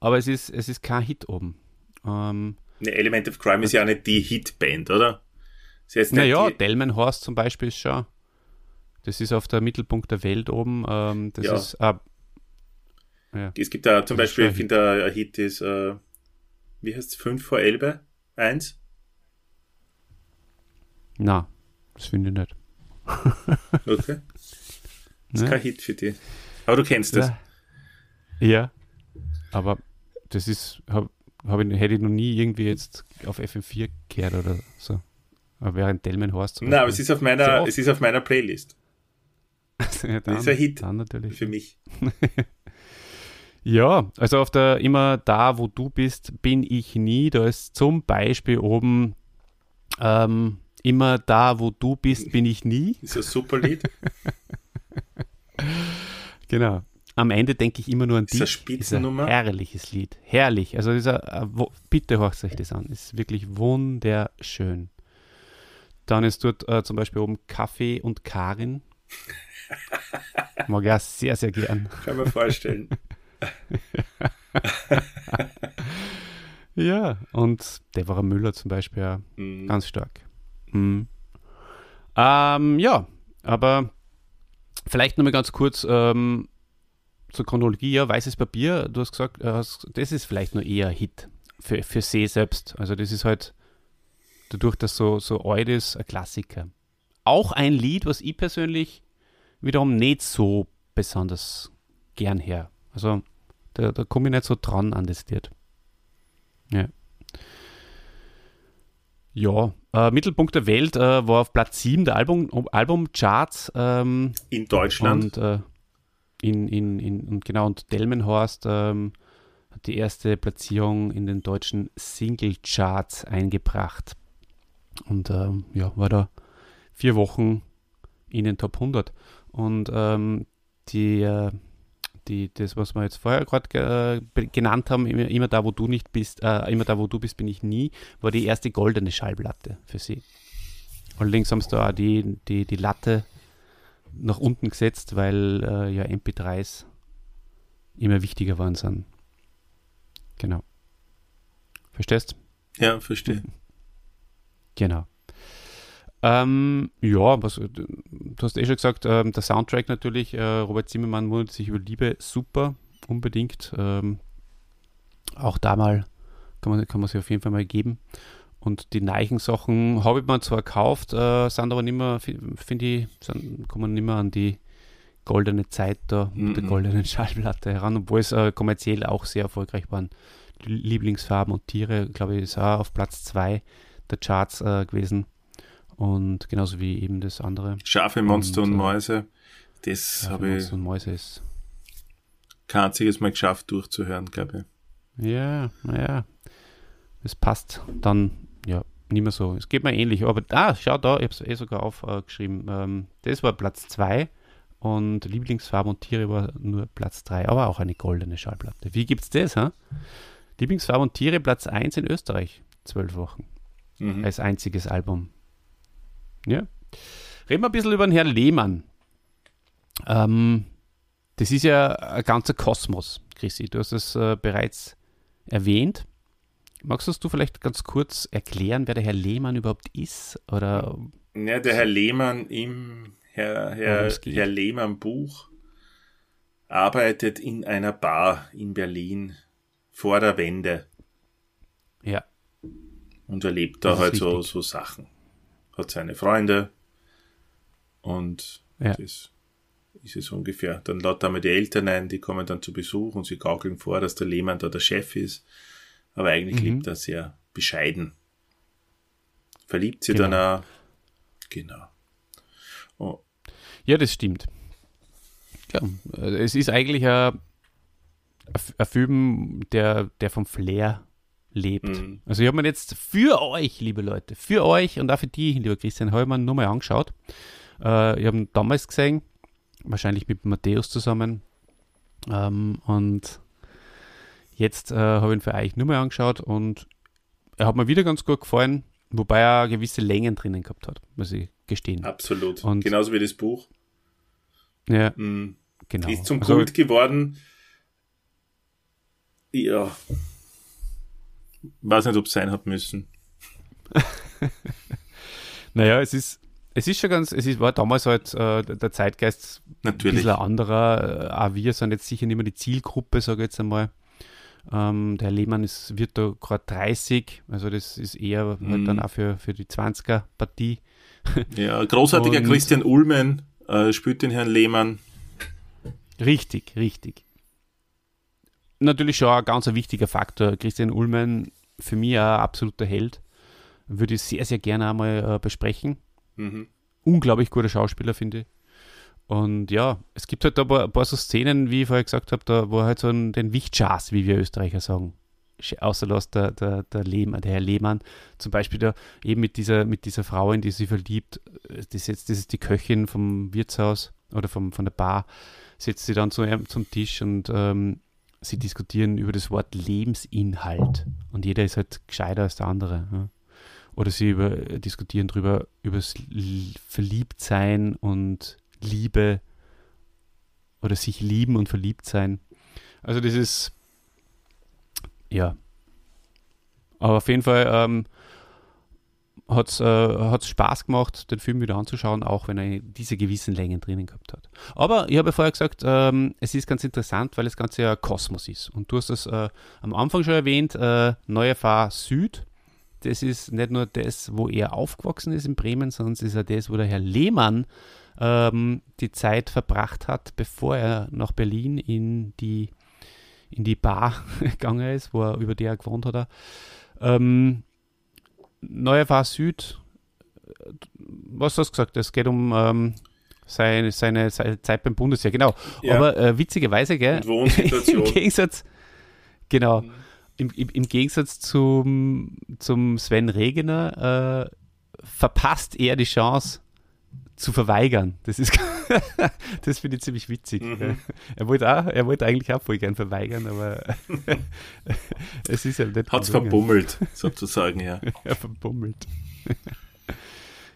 aber es ist, es ist kein Hit oben. Ähm, Ne, Element of Crime ist ja auch nicht die Hitband, oder? Naja, Delmenhorst zum Beispiel ist schon. Das ist auf der Mittelpunkt der Welt oben. Ähm, das Ja. ist äh, ja. Es gibt da zum Das Beispiel, ich finde, ein Hit ist, äh, wie heißt es, 5 vor Elbe? 1? Na, das finde ich nicht. Okay. Das ist Ne? kein Hit für dich. Aber du kennst das. Ja. ja. Aber das ist, hab, hab ich, hätte ich noch nie irgendwie jetzt auf FM4 gehört oder so. Aber während Delmenhorst Nein, aber es ist auf meiner, es ist auf meiner Playlist. Ja, das ist ein Hit. Dann natürlich. Für mich. Ja, also auf der immer da, wo du bist, bin ich nie. Da ist zum Beispiel oben ähm, immer da, wo du bist, bin ich nie. Ist ein super Lied. Genau. Am Ende denke ich immer nur an dich. Ist ein herrliches Lied. Herrlich. Also dieser, äh, bitte horcht euch das an. Ist wirklich wunderschön. Dann ist dort äh, zum Beispiel oben Kaffee und Karin. Mag auch sehr, sehr gern. Kann man vorstellen. Ja, und Deborah Müller zum Beispiel auch. Mhm. Ganz stark. Mhm. Ähm, ja, aber vielleicht nochmal ganz kurz ähm, zur Chronologie. Ja, Weißes Papier, du hast gesagt, äh, das ist vielleicht nur eher ein Hit für, für See selbst. Also das ist halt dadurch, dass so, so alt ist, ein Klassiker. Auch ein Lied, was ich persönlich wiederum nicht so besonders gern her. Also da, da komme ich nicht so dran an das Lied. Ja. Ja, äh, Mittelpunkt der Welt äh, war auf Platz 7 der Album, Albumcharts ähm, In Deutschland. und äh, in, in, in, und genau, und Delmenhorst ähm, hat die erste Platzierung in den deutschen Singlecharts eingebracht. Und ähm, ja, war da vier Wochen in den Top 100. Und ähm, die, äh, die, das, was wir jetzt vorher gerade ge be- genannt haben, immer, immer da, wo du nicht bist, äh, immer da, wo du bist, bin ich nie, war die erste goldene Schallplatte für sie. Allerdings haben sie da auch die, die, die Latte nach unten gesetzt, weil äh, ja MP3s immer wichtiger waren sind. Genau. Verstehst? ja, verstehe. Genau. Ähm, ja, was, äh, du hast eh schon gesagt, ähm, der Soundtrack natürlich, äh, Robert Zimmermann wundert sich über Liebe, super, unbedingt. Ähm, auch da mal kann man, kann man sich auf jeden Fall mal geben. Und die Neichensachen habe ich mir zwar gekauft, äh, sind aber nicht mehr, finde ich, sind, kommen nicht mehr an die goldene Zeit da mit der Mhm. goldenen Schallplatte heran, obwohl es äh, kommerziell auch sehr erfolgreich waren. Lieblingsfarben und Tiere, glaube ich, ist auch auf Platz 2 der Charts äh, gewesen. Und genauso wie eben das andere. Schafe, Monster und, Und, äh, Mäuse. Das habe ich Monster und Mäuse ist. kein einziges Mal geschafft durchzuhören, glaube ich. Ja, naja. Es passt dann, ja, nicht mehr so. Es geht mir ähnlich. Aber ah, schau da, ich habe es eh sogar aufgeschrieben. Ähm, das war Platz 2 und Lieblingsfarben und Tiere war nur Platz 3, aber auch eine goldene Schallplatte. Wie gibt's das, ha? Lieblingsfarben und Tiere Platz 1 in Österreich, zwölf Wochen. Mhm. als einziges Album. Ja. Reden wir ein bisschen über den Herrn Lehmann. Ähm, das ist ja ein ganzer Kosmos, Chrissy. Du hast es äh, bereits erwähnt. Magst du vielleicht ganz kurz erklären, wer der Herr Lehmann überhaupt ist? Oder Ja, der Herr Lehmann im Herr, Herr. Herr Lehmann Buch arbeitet in einer Bar in Berlin vor der Wende Ja. und erlebt da halt so, so Sachen. Hat seine Freunde und Ja. das ist es ungefähr. Dann lädt einmal die Eltern ein, die kommen dann zu Besuch und sie gaukeln vor, dass der Lehmann da der Chef ist. Aber eigentlich Mhm. lebt er sehr bescheiden. Verliebt sie Genau. dann auch. Genau. Oh, Ja, das stimmt. Ja, es ist eigentlich ein, ein Film, der, der vom Flair lebt. Mhm. Also ich habe mir jetzt für euch, liebe Leute, für euch und auch für die, lieber Christian, habe ich mir nochmal angeschaut. Äh, ich habe ihn damals gesehen, wahrscheinlich mit Matthäus zusammen. Ähm, und jetzt äh, habe ich ihn für euch nochmal angeschaut und er hat mir wieder ganz gut gefallen, wobei er gewisse Längen drinnen gehabt hat, muss ich gestehen. absolut. Und- Genauso wie das Buch. Ja, Mhm. genau. Ist zum Also- Kult geworden. Ja. Weiß nicht, ob es sein hat müssen. Naja, es ist, es ist schon ganz, es ist, war damals halt äh, der Zeitgeist ein Natürlich. bisschen ein anderer. Äh, auch wir sind jetzt sicher nicht mehr die Zielgruppe, sage ich jetzt einmal. Ähm, der Lehmann ist, wird da gerade 30, also das ist eher halt Mhm. dann auch für, für die 20er-Partie. Ja, großartiger Und- Christian Ullmann äh, spielt den Herrn Lehmann. Richtig, richtig. Natürlich schon ein ganz ein wichtiger Faktor. Christian Ullmann, für mich auch ein absoluter Held. Würde ich sehr, sehr gerne einmal äh, besprechen. Mhm. unglaublich guter Schauspieler, finde ich. Und ja, es gibt halt da ein paar, ein so Szenen, wie ich vorher gesagt habe, da, wo halt so einen, den Wichtschas, wie wir Österreicher sagen, außerlässt der, der, der, Lehmann, der Herr Lehmann, zum Beispiel da eben mit dieser, mit dieser Frau, in die sie verliebt, äh, das, jetzt, das ist die Köchin vom Wirtshaus oder vom, von der Bar, setzt sie dann zu zum Tisch und ähm, sie diskutieren über das Wort Lebensinhalt. Und jeder ist halt gescheiter als der andere. Ja. Oder sie über, diskutieren darüber, über das Verliebtsein und Liebe oder sich lieben und verliebt sein. Also das ist, ja. Aber auf jeden Fall ähm, hat es äh, Spaß gemacht, den Film wieder anzuschauen, auch wenn er diese gewissen Längen drinnen gehabt hat. Aber ich habe ja vorher gesagt, ähm, es ist ganz interessant, weil das Ganze ja Kosmos ist. Und du hast das äh, am Anfang schon erwähnt, äh, Neue Fahr Süd. Das ist nicht nur das, wo er aufgewachsen ist in Bremen, sondern es ist auch das, wo der Herr Lehmann ähm, die Zeit verbracht hat, bevor er nach Berlin in die, in die Bar gegangen ist, wo er, über die er gewohnt hat. Ähm, Neue Fahr Süd, äh, was hast du gesagt? Es geht um ähm, seine, seine, seine Zeit beim Bundesheer, genau. Ja. Aber äh, witzigerweise, gell? Im Gegensatz, genau, im, im, im Gegensatz zum, zum Sven Regener äh, verpasst er die Chance zu verweigern. Das ist, das finde ich ziemlich witzig. Mhm. Er wollte auch, er wollte eigentlich auch voll gern verweigern, aber es ist ja nicht Hat's gelungen. verbummelt, sozusagen, ja. Er verbummelt.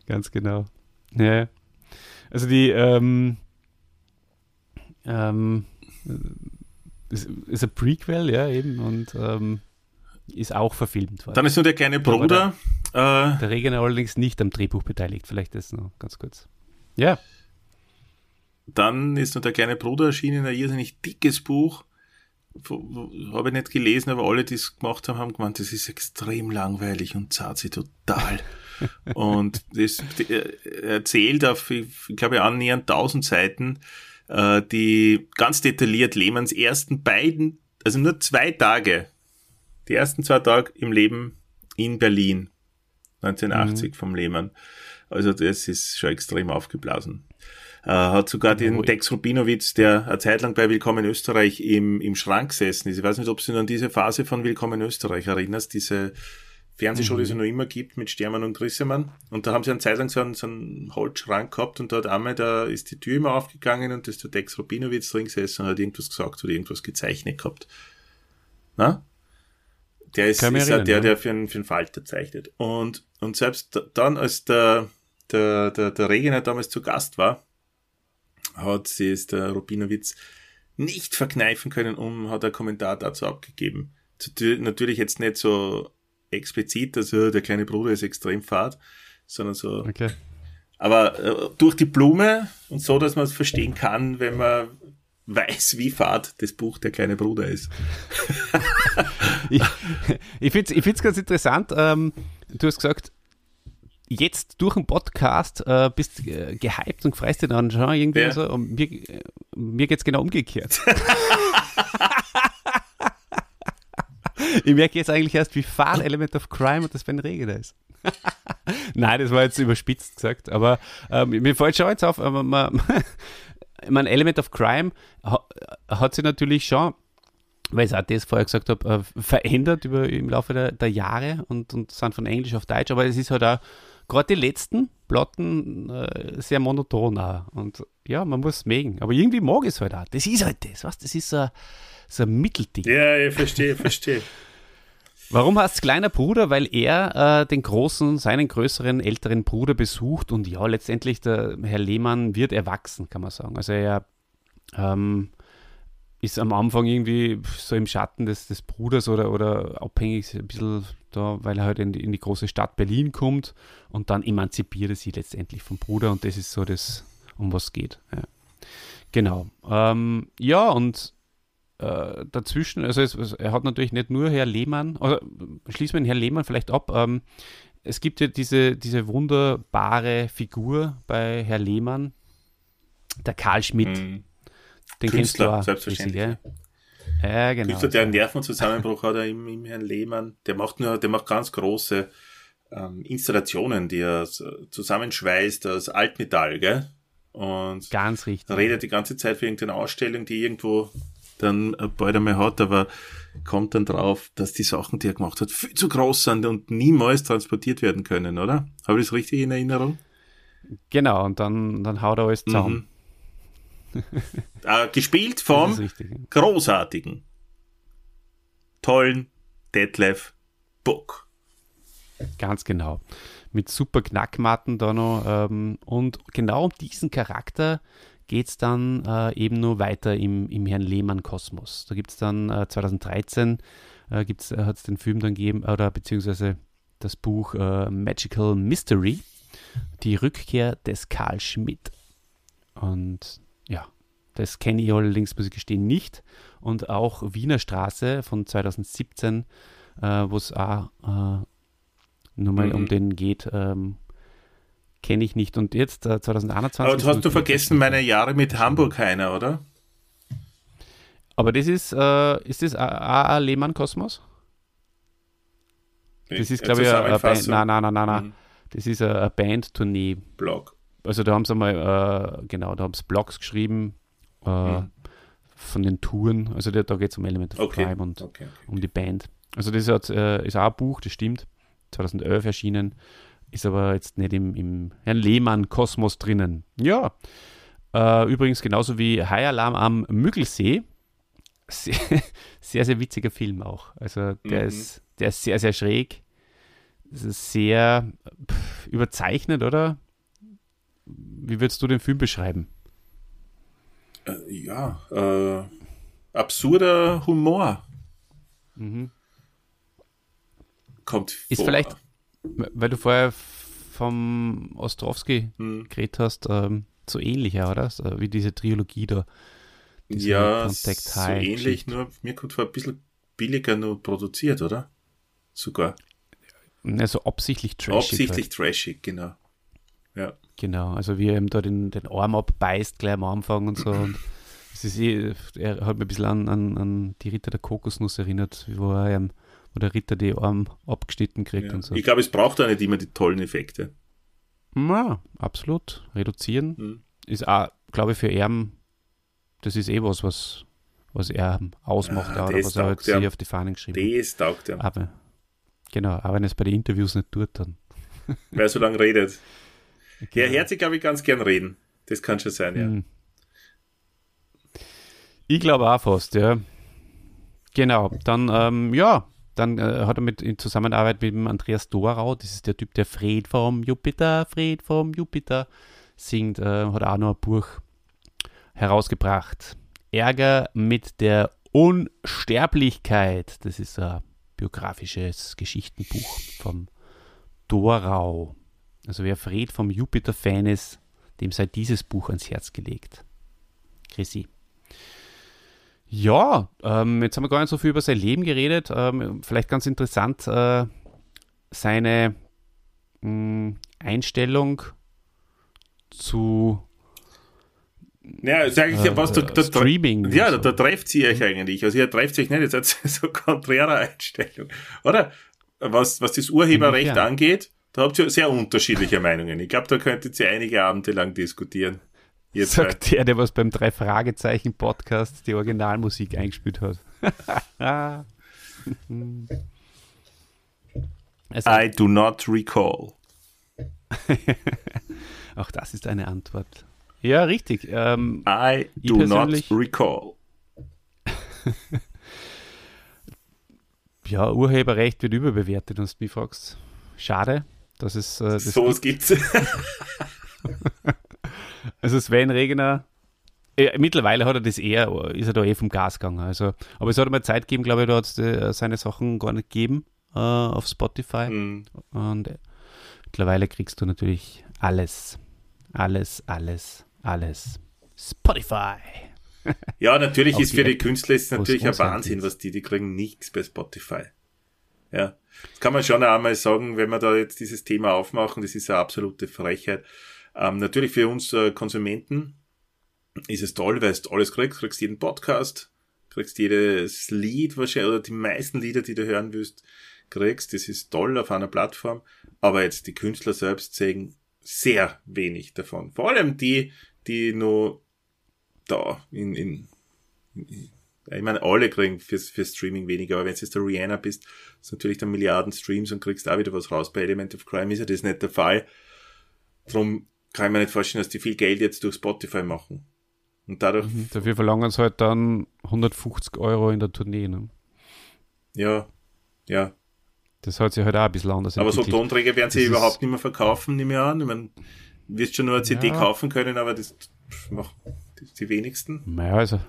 Ganz genau. Ja. Also die, ähm, ähm, ist, ist ein Prequel, ja, eben, und ähm, ist auch verfilmt worden. Dann ist nur der kleine Bruder. Äh, Der Regener allerdings nicht am Drehbuch beteiligt, vielleicht das noch ganz kurz. Ja, dann ist nur der kleine Bruder erschienen, ein irrsinnig dickes Buch. Habe ich nicht gelesen, aber alle, die es gemacht haben, haben gemeint, das ist extrem langweilig und zahlt sie total. und das er erzählt auf, ich glaube, annähernd 1000 Seiten, äh, die ganz detailliert Lehmanns ersten beiden, also nur zwei Tage, die ersten zwei Tage im Leben in Berlin, 1980 vom Lehmann. Also das ist schon extrem aufgeblasen. Äh, hat sogar den. Dex Rubinowitz, der eine Zeit lang bei Willkommen Österreich im, im Schrank gesessen ist. Ich weiß nicht, ob du dich an diese Phase von Willkommen Österreich erinnerst, diese Fernsehshow, die es ja noch immer gibt mit Stermann und Grissemann. Und da haben sie eine Zeit lang so einen, so einen Holzschrank gehabt und da hat einmal, da ist die Tür immer aufgegangen und da ist der Dex Rubinowitz drin gesessen und hat irgendwas gesagt oder irgendwas gezeichnet gehabt. Na? Der ist, ist ja erinnern, der, der für einen, für einen Falter zeichnet. Und, und selbst da- dann, als der, der, der, der Regener damals zu Gast war, hat sie es der Rubinowitz nicht verkneifen können und hat einen Kommentar dazu abgegeben. Natürlich jetzt nicht so explizit, dass äh, der kleine Bruder ist extrem fad, sondern so, okay. Aber äh, durch die Blume und so, dass man es verstehen kann, wenn man weiß, wie fad das Buch Der kleine Bruder ist. ich ich finde es ich find's ganz interessant. Ähm, du hast gesagt, jetzt durch den Podcast äh, bist äh, gehypt und freust dich dann schon irgendwie Ja. so. Und mir, mir geht es genau umgekehrt. ich merke jetzt eigentlich erst, wie fad Element of Crime und das Ben Regener ist. Nein, das war jetzt überspitzt gesagt, aber ähm, mir fällt schon jetzt auf, aber man, ich mein Element of Crime ha, hat sich natürlich schon, weil ich auch das vorher gesagt habe, äh, verändert über, im Laufe der, der Jahre und, und sind von Englisch auf Deutsch, aber es ist halt auch gerade die letzten Platten äh, sehr monoton auch. Und ja, man muss es mögen. Aber irgendwie mag ich es halt auch. Das ist halt das, was? Das ist so, ein- so ein Mittelding. Ja, ich verstehe, verstehe. Warum heißt es kleiner Bruder? Weil er äh, den großen, seinen größeren, älteren Bruder besucht und ja, letztendlich der Herr Lehmann wird erwachsen, kann man sagen. Also er ähm, ist am Anfang irgendwie so im Schatten des, des Bruders oder, oder abhängig ein bisschen da, weil er halt in die, in die große Stadt Berlin kommt und dann emanzipiert er sich letztendlich vom Bruder und das ist so das, um was es geht. Ja. Genau. Ähm, ja, und äh, dazwischen, also es, es, er hat natürlich nicht nur Herr Lehmann, oder schließen wir den Herr Lehmann vielleicht ab. Ähm, es gibt ja diese, diese wunderbare Figur bei Herr Lehmann, der Karl Schmidt. Mhm. Den Künstler, kennst du auch. selbstverständlich. richtig? Ja, genau. Künstler, der einen Nervenzusammenbruch hat im, im Herrn Lehmann. Der macht nur, der macht ganz große ähm, Installationen, die er zusammenschweißt aus Altmetall, gell? Und Ganz richtig. redet die ganze Zeit für irgendeine Ausstellung, die irgendwo dann bald einmal hat, aber kommt dann drauf, dass die Sachen, die er gemacht hat, viel zu groß sind und niemals transportiert werden können, oder? Habe ich das richtig in Erinnerung? Genau, und dann, dann haut er alles zusammen. Äh, gespielt vom großartigen, tollen Detlef Book. Ganz genau. Mit super Knackmatten da noch. Ähm, und genau um diesen Charakter geht es dann äh, eben nur weiter im, im Herrn Lehmann-Kosmos. Da gibt es dann äh, 2013 äh, gibt's, äh, hat es den Film dann gegeben, oder beziehungsweise das Buch äh, Magical Mystery, die Rückkehr des Karl Schmidt. Und ja, das kenne ich allerdings, muss ich gestehen, nicht. Und auch Wiener Straße von 2017, äh, wo es auch äh, nur mal Mhm. um den geht, ähm, kenne ich nicht. Und jetzt äh, 2021. Aber du hast du vergessen meine Jahre mit Hamburg keiner, oder? Aber das ist, äh, ist das AA Lehmann Kosmos? Das ist, glaube ich, eine Band. Nein, nein, nein, nein, nein. Mhm. Das ist eine Bandtournee. Blog. Also da haben sie mal, äh, genau, da haben sie Blogs geschrieben äh, Mhm. von den Touren. Also da, da geht es um Element of Okay. Crime und Okay. um die Band. Also das hat, äh, ist auch ein Buch, das stimmt. 2011 erschienen. Ist aber jetzt nicht im, im Herrn Lehmann-Kosmos drinnen. Ja. Äh, übrigens genauso wie High Alarm am Müggelsee. Sehr, sehr, sehr witziger Film auch. Also der, Mhm. ist, der ist sehr, sehr schräg. Ist sehr pff, überzeichnet, oder? Wie würdest du den Film beschreiben? Äh, ja, äh, absurder Humor Mhm. kommt Ist vor. vielleicht, weil du vorher vom Ostrowski Hm. geredet hast, ähm, so ähnlich, ja, oder? Wie diese Trilogie da. Diese Ja, so ähnlich, nur mir kommt vor ein bisschen billiger nur produziert, oder? Sogar. Also absichtlich trashig. Absichtlich Halt. trashig, genau. Ja. Genau, also wie er ihm da den, den Arm abbeißt gleich am Anfang und so. Und es ist eh, er hat mir ein bisschen an, an, an die Ritter der Kokosnuss erinnert, wo, er, ihm- wo der Ritter die Arm abgeschnitten kriegt ja. und so. Ich glaube, es braucht auch nicht immer die tollen Effekte. Ja, absolut. Reduzieren Hm. ist auch, glaube ich, für Erben, das ist eh was, was, was er ausmacht, Ah, oder was er halt ja. sich auf die Fahnen geschrieben hat. Das taugt ja. Aber, genau, aber wenn es bei den Interviews nicht tut, dann. Wer so lange redet. Genau. Herr Herzig, glaube ich, ganz gern reden. Das kann schon sein, ja. Hm. Ich glaube auch fast, ja. Genau, dann, ähm, ja, dann äh, hat er mit in Zusammenarbeit mit dem Andreas Dorau, das ist der Typ, der Fred vom Jupiter, Fred vom Jupiter singt, äh, hat auch noch ein Buch herausgebracht. Ärger mit der Unsterblichkeit. Das ist ein biografisches Geschichtenbuch vom Dorau. Also wer Fred vom Jupiter-Fan ist, dem sei dieses Buch ans Herz gelegt. Chrissy. Ja, ähm, jetzt haben wir gar nicht so viel über sein Leben geredet. Ähm, vielleicht ganz interessant, äh, seine mh, Einstellung zu ja, sag ich ja, was da, da, Streaming. Ja, da, da trefft sie euch eigentlich. Also ihr trefft sich nicht, jetzt hat so konträre Einstellung. Oder? Was, was das Urheberrecht ja. angeht, da habt ihr sehr unterschiedliche Meinungen. Ich glaube, da könntet ihr einige Abende lang diskutieren. Ihr Sagt zwei. der, der was beim drei Fragezeichen Podcast die Originalmusik eingespielt hat. also, I do not recall. Auch das ist eine Antwort. Ja, richtig. Ähm, I do not recall. ja, Urheberrecht wird überbewertet, wenn du mich fragst. Schade, dass es. Äh, das so was gibt. gibt's. also Sven Regner, äh, mittlerweile hat er das eher, ist er da eh vom Gas gegangen. Also, aber es hat mal Zeit gegeben, glaube ich, da hat es äh, seine Sachen gar nicht gegeben äh, auf Spotify. Mhm. Und äh, mittlerweile kriegst du natürlich alles. Alles, alles alles. Spotify. Ja, natürlich ist für die Künstler ist natürlich ein Wahnsinn, was die, die kriegen nichts bei Spotify. Ja, das kann man schon einmal sagen, wenn wir da jetzt dieses Thema aufmachen, das ist eine absolute Frechheit. Ähm, natürlich für uns äh, Konsumenten ist es toll, weil du alles kriegst, kriegst jeden Podcast, kriegst jedes Lied wahrscheinlich, oder die meisten Lieder, die du hören willst, kriegst. Das ist toll auf einer Plattform. Aber jetzt die Künstler selbst sehen sehr wenig davon. Vor allem die, die noch da in, in, in ich meine, alle kriegen fürs, fürs Streaming weniger, aber wenn du jetzt der Rihanna bist, ist natürlich dann Milliarden Streams und kriegst da wieder was raus. Bei Element of Crime ist ja das nicht der Fall. Darum kann ich mir nicht vorstellen, dass die viel Geld jetzt durch Spotify machen. Und dadurch. Mhm, dafür verlangen sie halt dann 150 Euro in der Tournee, ne? Ja, ja. Das hat sich halt auch ein bisschen anders Aber so Tonträger werden sie das überhaupt nicht mehr verkaufen, nehme ich an. Ich meine, wirst schon nur eine CD ja. kaufen können, aber das machen die wenigsten. Naja, also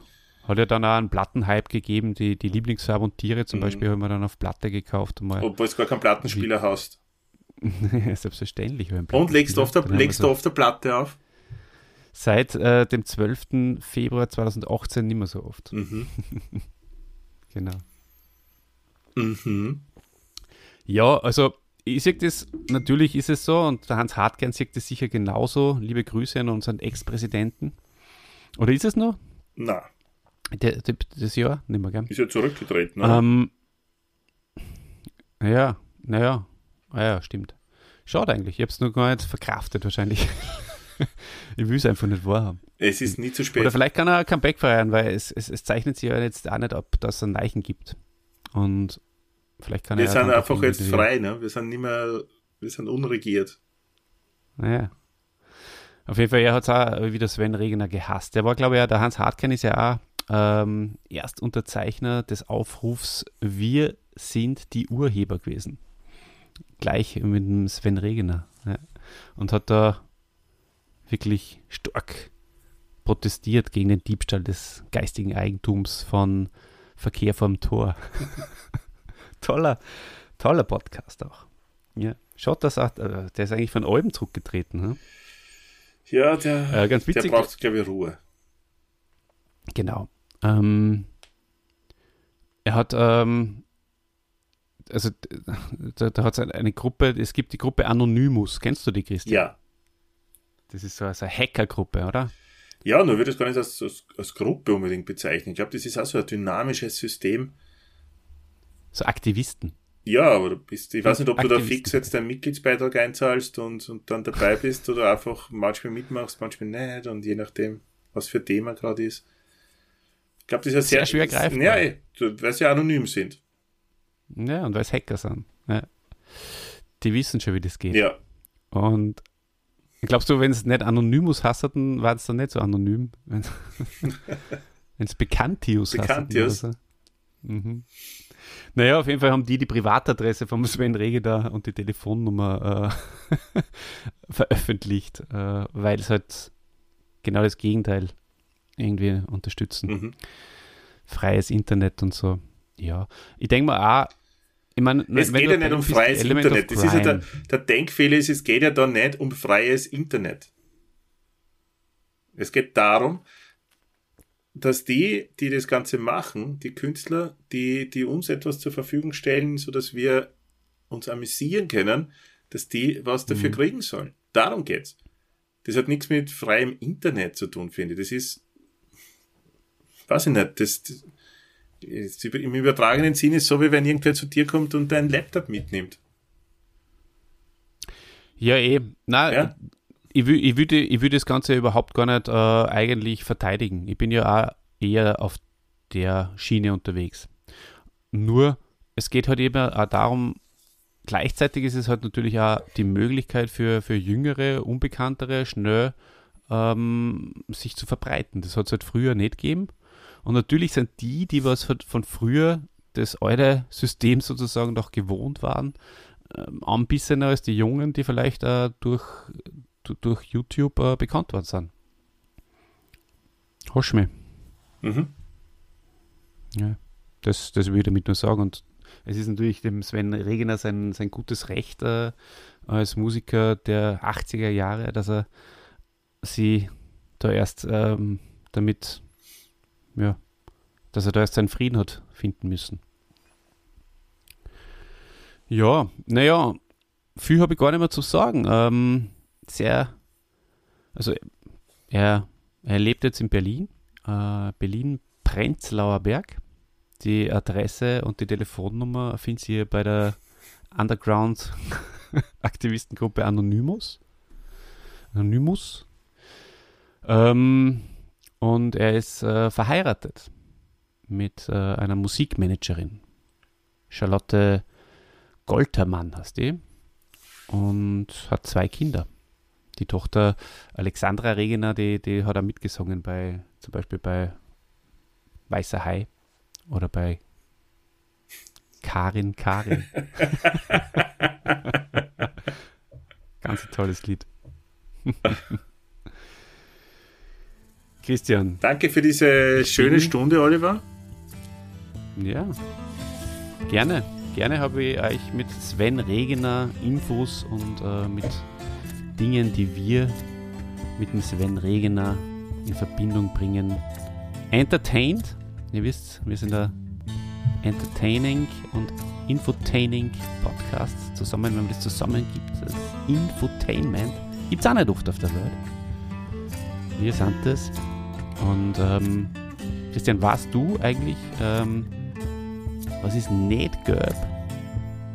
hat ja dann auch einen Plattenhype gegeben, die, die Lieblingsfarben Tiere zum mhm. Beispiel haben wir dann auf Platte gekauft. Mal. Obwohl du gar keinen Plattenspieler Wie? hast. Selbstverständlich. Und legst du oft, der, legst so oft der Platte auf? Seit äh, dem 12. Februar 2018 nicht mehr so oft. Mhm. genau. Mhm. Ja, also ich sehe das, natürlich ist es so und der Hans Hartgern sieht das sicher genauso. Liebe Grüße an unseren Ex-Präsidenten. Oder ist es noch? Nein. Der, der, das Jahr? Nicht mehr, gell? Ist ja zurückgetreten? Ähm, ja, naja. Ah ja, stimmt. Schade eigentlich. Ich habe es nur gar nicht verkraftet wahrscheinlich. ich will es einfach nicht wahrhaben. Es ist nie zu spät. Oder vielleicht kann er ein Comeback feiern, weil es, es, es zeichnet sich ja jetzt auch nicht ab, dass es ein Leichen gibt. Und Vielleicht kann wir sind einfach jetzt frei, ne? Wir sind nicht mehr, wir sind unregiert. Naja. Auf jeden Fall, er hat es auch wieder Sven Regner gehasst. Der war, glaube ich, der Hans Hartken ist ja auch ähm, Erstunterzeichner des Aufrufs Wir sind die Urheber gewesen. Gleich mit dem Sven Regner. Ja. Und hat da wirklich stark protestiert gegen den Diebstahl des geistigen Eigentums von Verkehr vom Tor. toller, toller Podcast auch. Ja. Schaut das auch, äh, der ist eigentlich von Alben zurückgetreten. Hm? Ja, der, äh, ganz witzig. der braucht, glaube ich, Ruhe. Genau. Ähm, er hat, ähm, also da, da hat es eine Gruppe, es gibt die Gruppe Anonymous. Kennst du die, Christian? Ja. Das ist so eine Hackergruppe, oder? Ja, nur würde ich es gar nicht als, als, als Gruppe unbedingt bezeichnen. Ich glaube, das ist auch so ein dynamisches System so Aktivisten. Ja, aber du bist, ich weiß nicht, ob Aktivisten. du da fix jetzt deinen Mitgliedsbeitrag einzahlst und, und dann dabei bist oder einfach manchmal mitmachst, manchmal nicht und je nachdem, was für Thema gerade ist. Ich glaube, das ist ja sehr, sehr schwer greifbar. Ja, eh, weil sie anonym sind. Ja, und weil es Hacker sind. Ja. Die wissen schon, wie das geht. Ja. Und glaubst du, wenn es nicht Anonymous hatten, war es dann nicht so anonym? wenn es Bekanntius Bekanntius. So. Mhm. Naja, auf jeden Fall haben die die Privatadresse von Sven Rege da und die Telefonnummer äh, veröffentlicht, äh, weil es halt genau das Gegenteil irgendwie unterstützen. Mhm. Freies Internet und so. Ja, ich denke mal auch, Ich mein, es geht ja nicht um freies Internet. Das ist ja der, der Denkfehler ist, es geht ja da nicht um freies Internet. Es geht darum, dass die, die das Ganze machen, die Künstler, die, die uns etwas zur Verfügung stellen, so dass wir uns amüsieren können, dass die was dafür mhm. kriegen sollen. Darum geht's. Das hat nichts mit freiem Internet zu tun, finde ich. Das ist, weiß ich nicht, das, das im übertragenen Sinn ist so, wie wenn irgendwer zu dir kommt und deinen Laptop mitnimmt. Ja, eh. Nein, ja? ich, will, ich, würde, ich würde das Ganze überhaupt gar nicht äh, eigentlich verteidigen. Ich bin ja auch eher auf der Schiene unterwegs. Nur, es geht halt eben auch darum, gleichzeitig ist es halt natürlich auch die Möglichkeit für, für Jüngere, Unbekanntere schnell ähm, sich zu verbreiten. Das hat es halt früher nicht gegeben. Und natürlich sind die, die was von früher das alte System sozusagen noch gewohnt waren, ähm, anbissener als die Jungen, die vielleicht äh, durch, durch YouTube äh, bekannt worden sind. Hast mich. Mhm. Ja, das, das will ich damit nur sagen. Und es ist natürlich dem Sven Regener sein, sein gutes Recht äh, als Musiker der 80er Jahre, dass er sie da erst ähm, damit, ja, dass er da erst seinen Frieden hat finden müssen. Ja, naja, viel habe ich gar nicht mehr zu sagen. Ähm, sehr, also er, er lebt jetzt in Berlin, äh, Berlin-Prenzlauer Berg. Die Adresse und die Telefonnummer findet ihr bei der Underground-Aktivistengruppe Anonymous. Anonymous. Ähm, und er ist äh, verheiratet mit äh, einer Musikmanagerin. Charlotte Goltermann heißt die. Und hat zwei Kinder. Die Tochter Alexandra Regener, die, die hat er mitgesungen bei, zum Beispiel bei Weißer Hai oder bei Karin Karin. Ganz ein tolles Lied. Christian. Danke für diese schöne Stunde, Oliver. Ja, gerne. Gerne habe ich euch mit Sven Regener Infos und äh, mit Dingen, die wir mit dem Sven Regener in Verbindung bringen, entertained Ihr wisst, wir sind der Entertaining und Infotaining Podcast zusammen, wenn man das zusammen gibt. Das Infotainment gibt es auch nicht oft auf der Welt. Wir sind das. Und ähm, Christian, weißt du eigentlich, ähm, was ist nicht gelb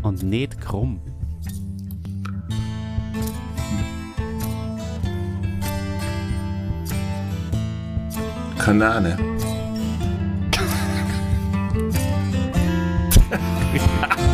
und nicht krumm? Kanane.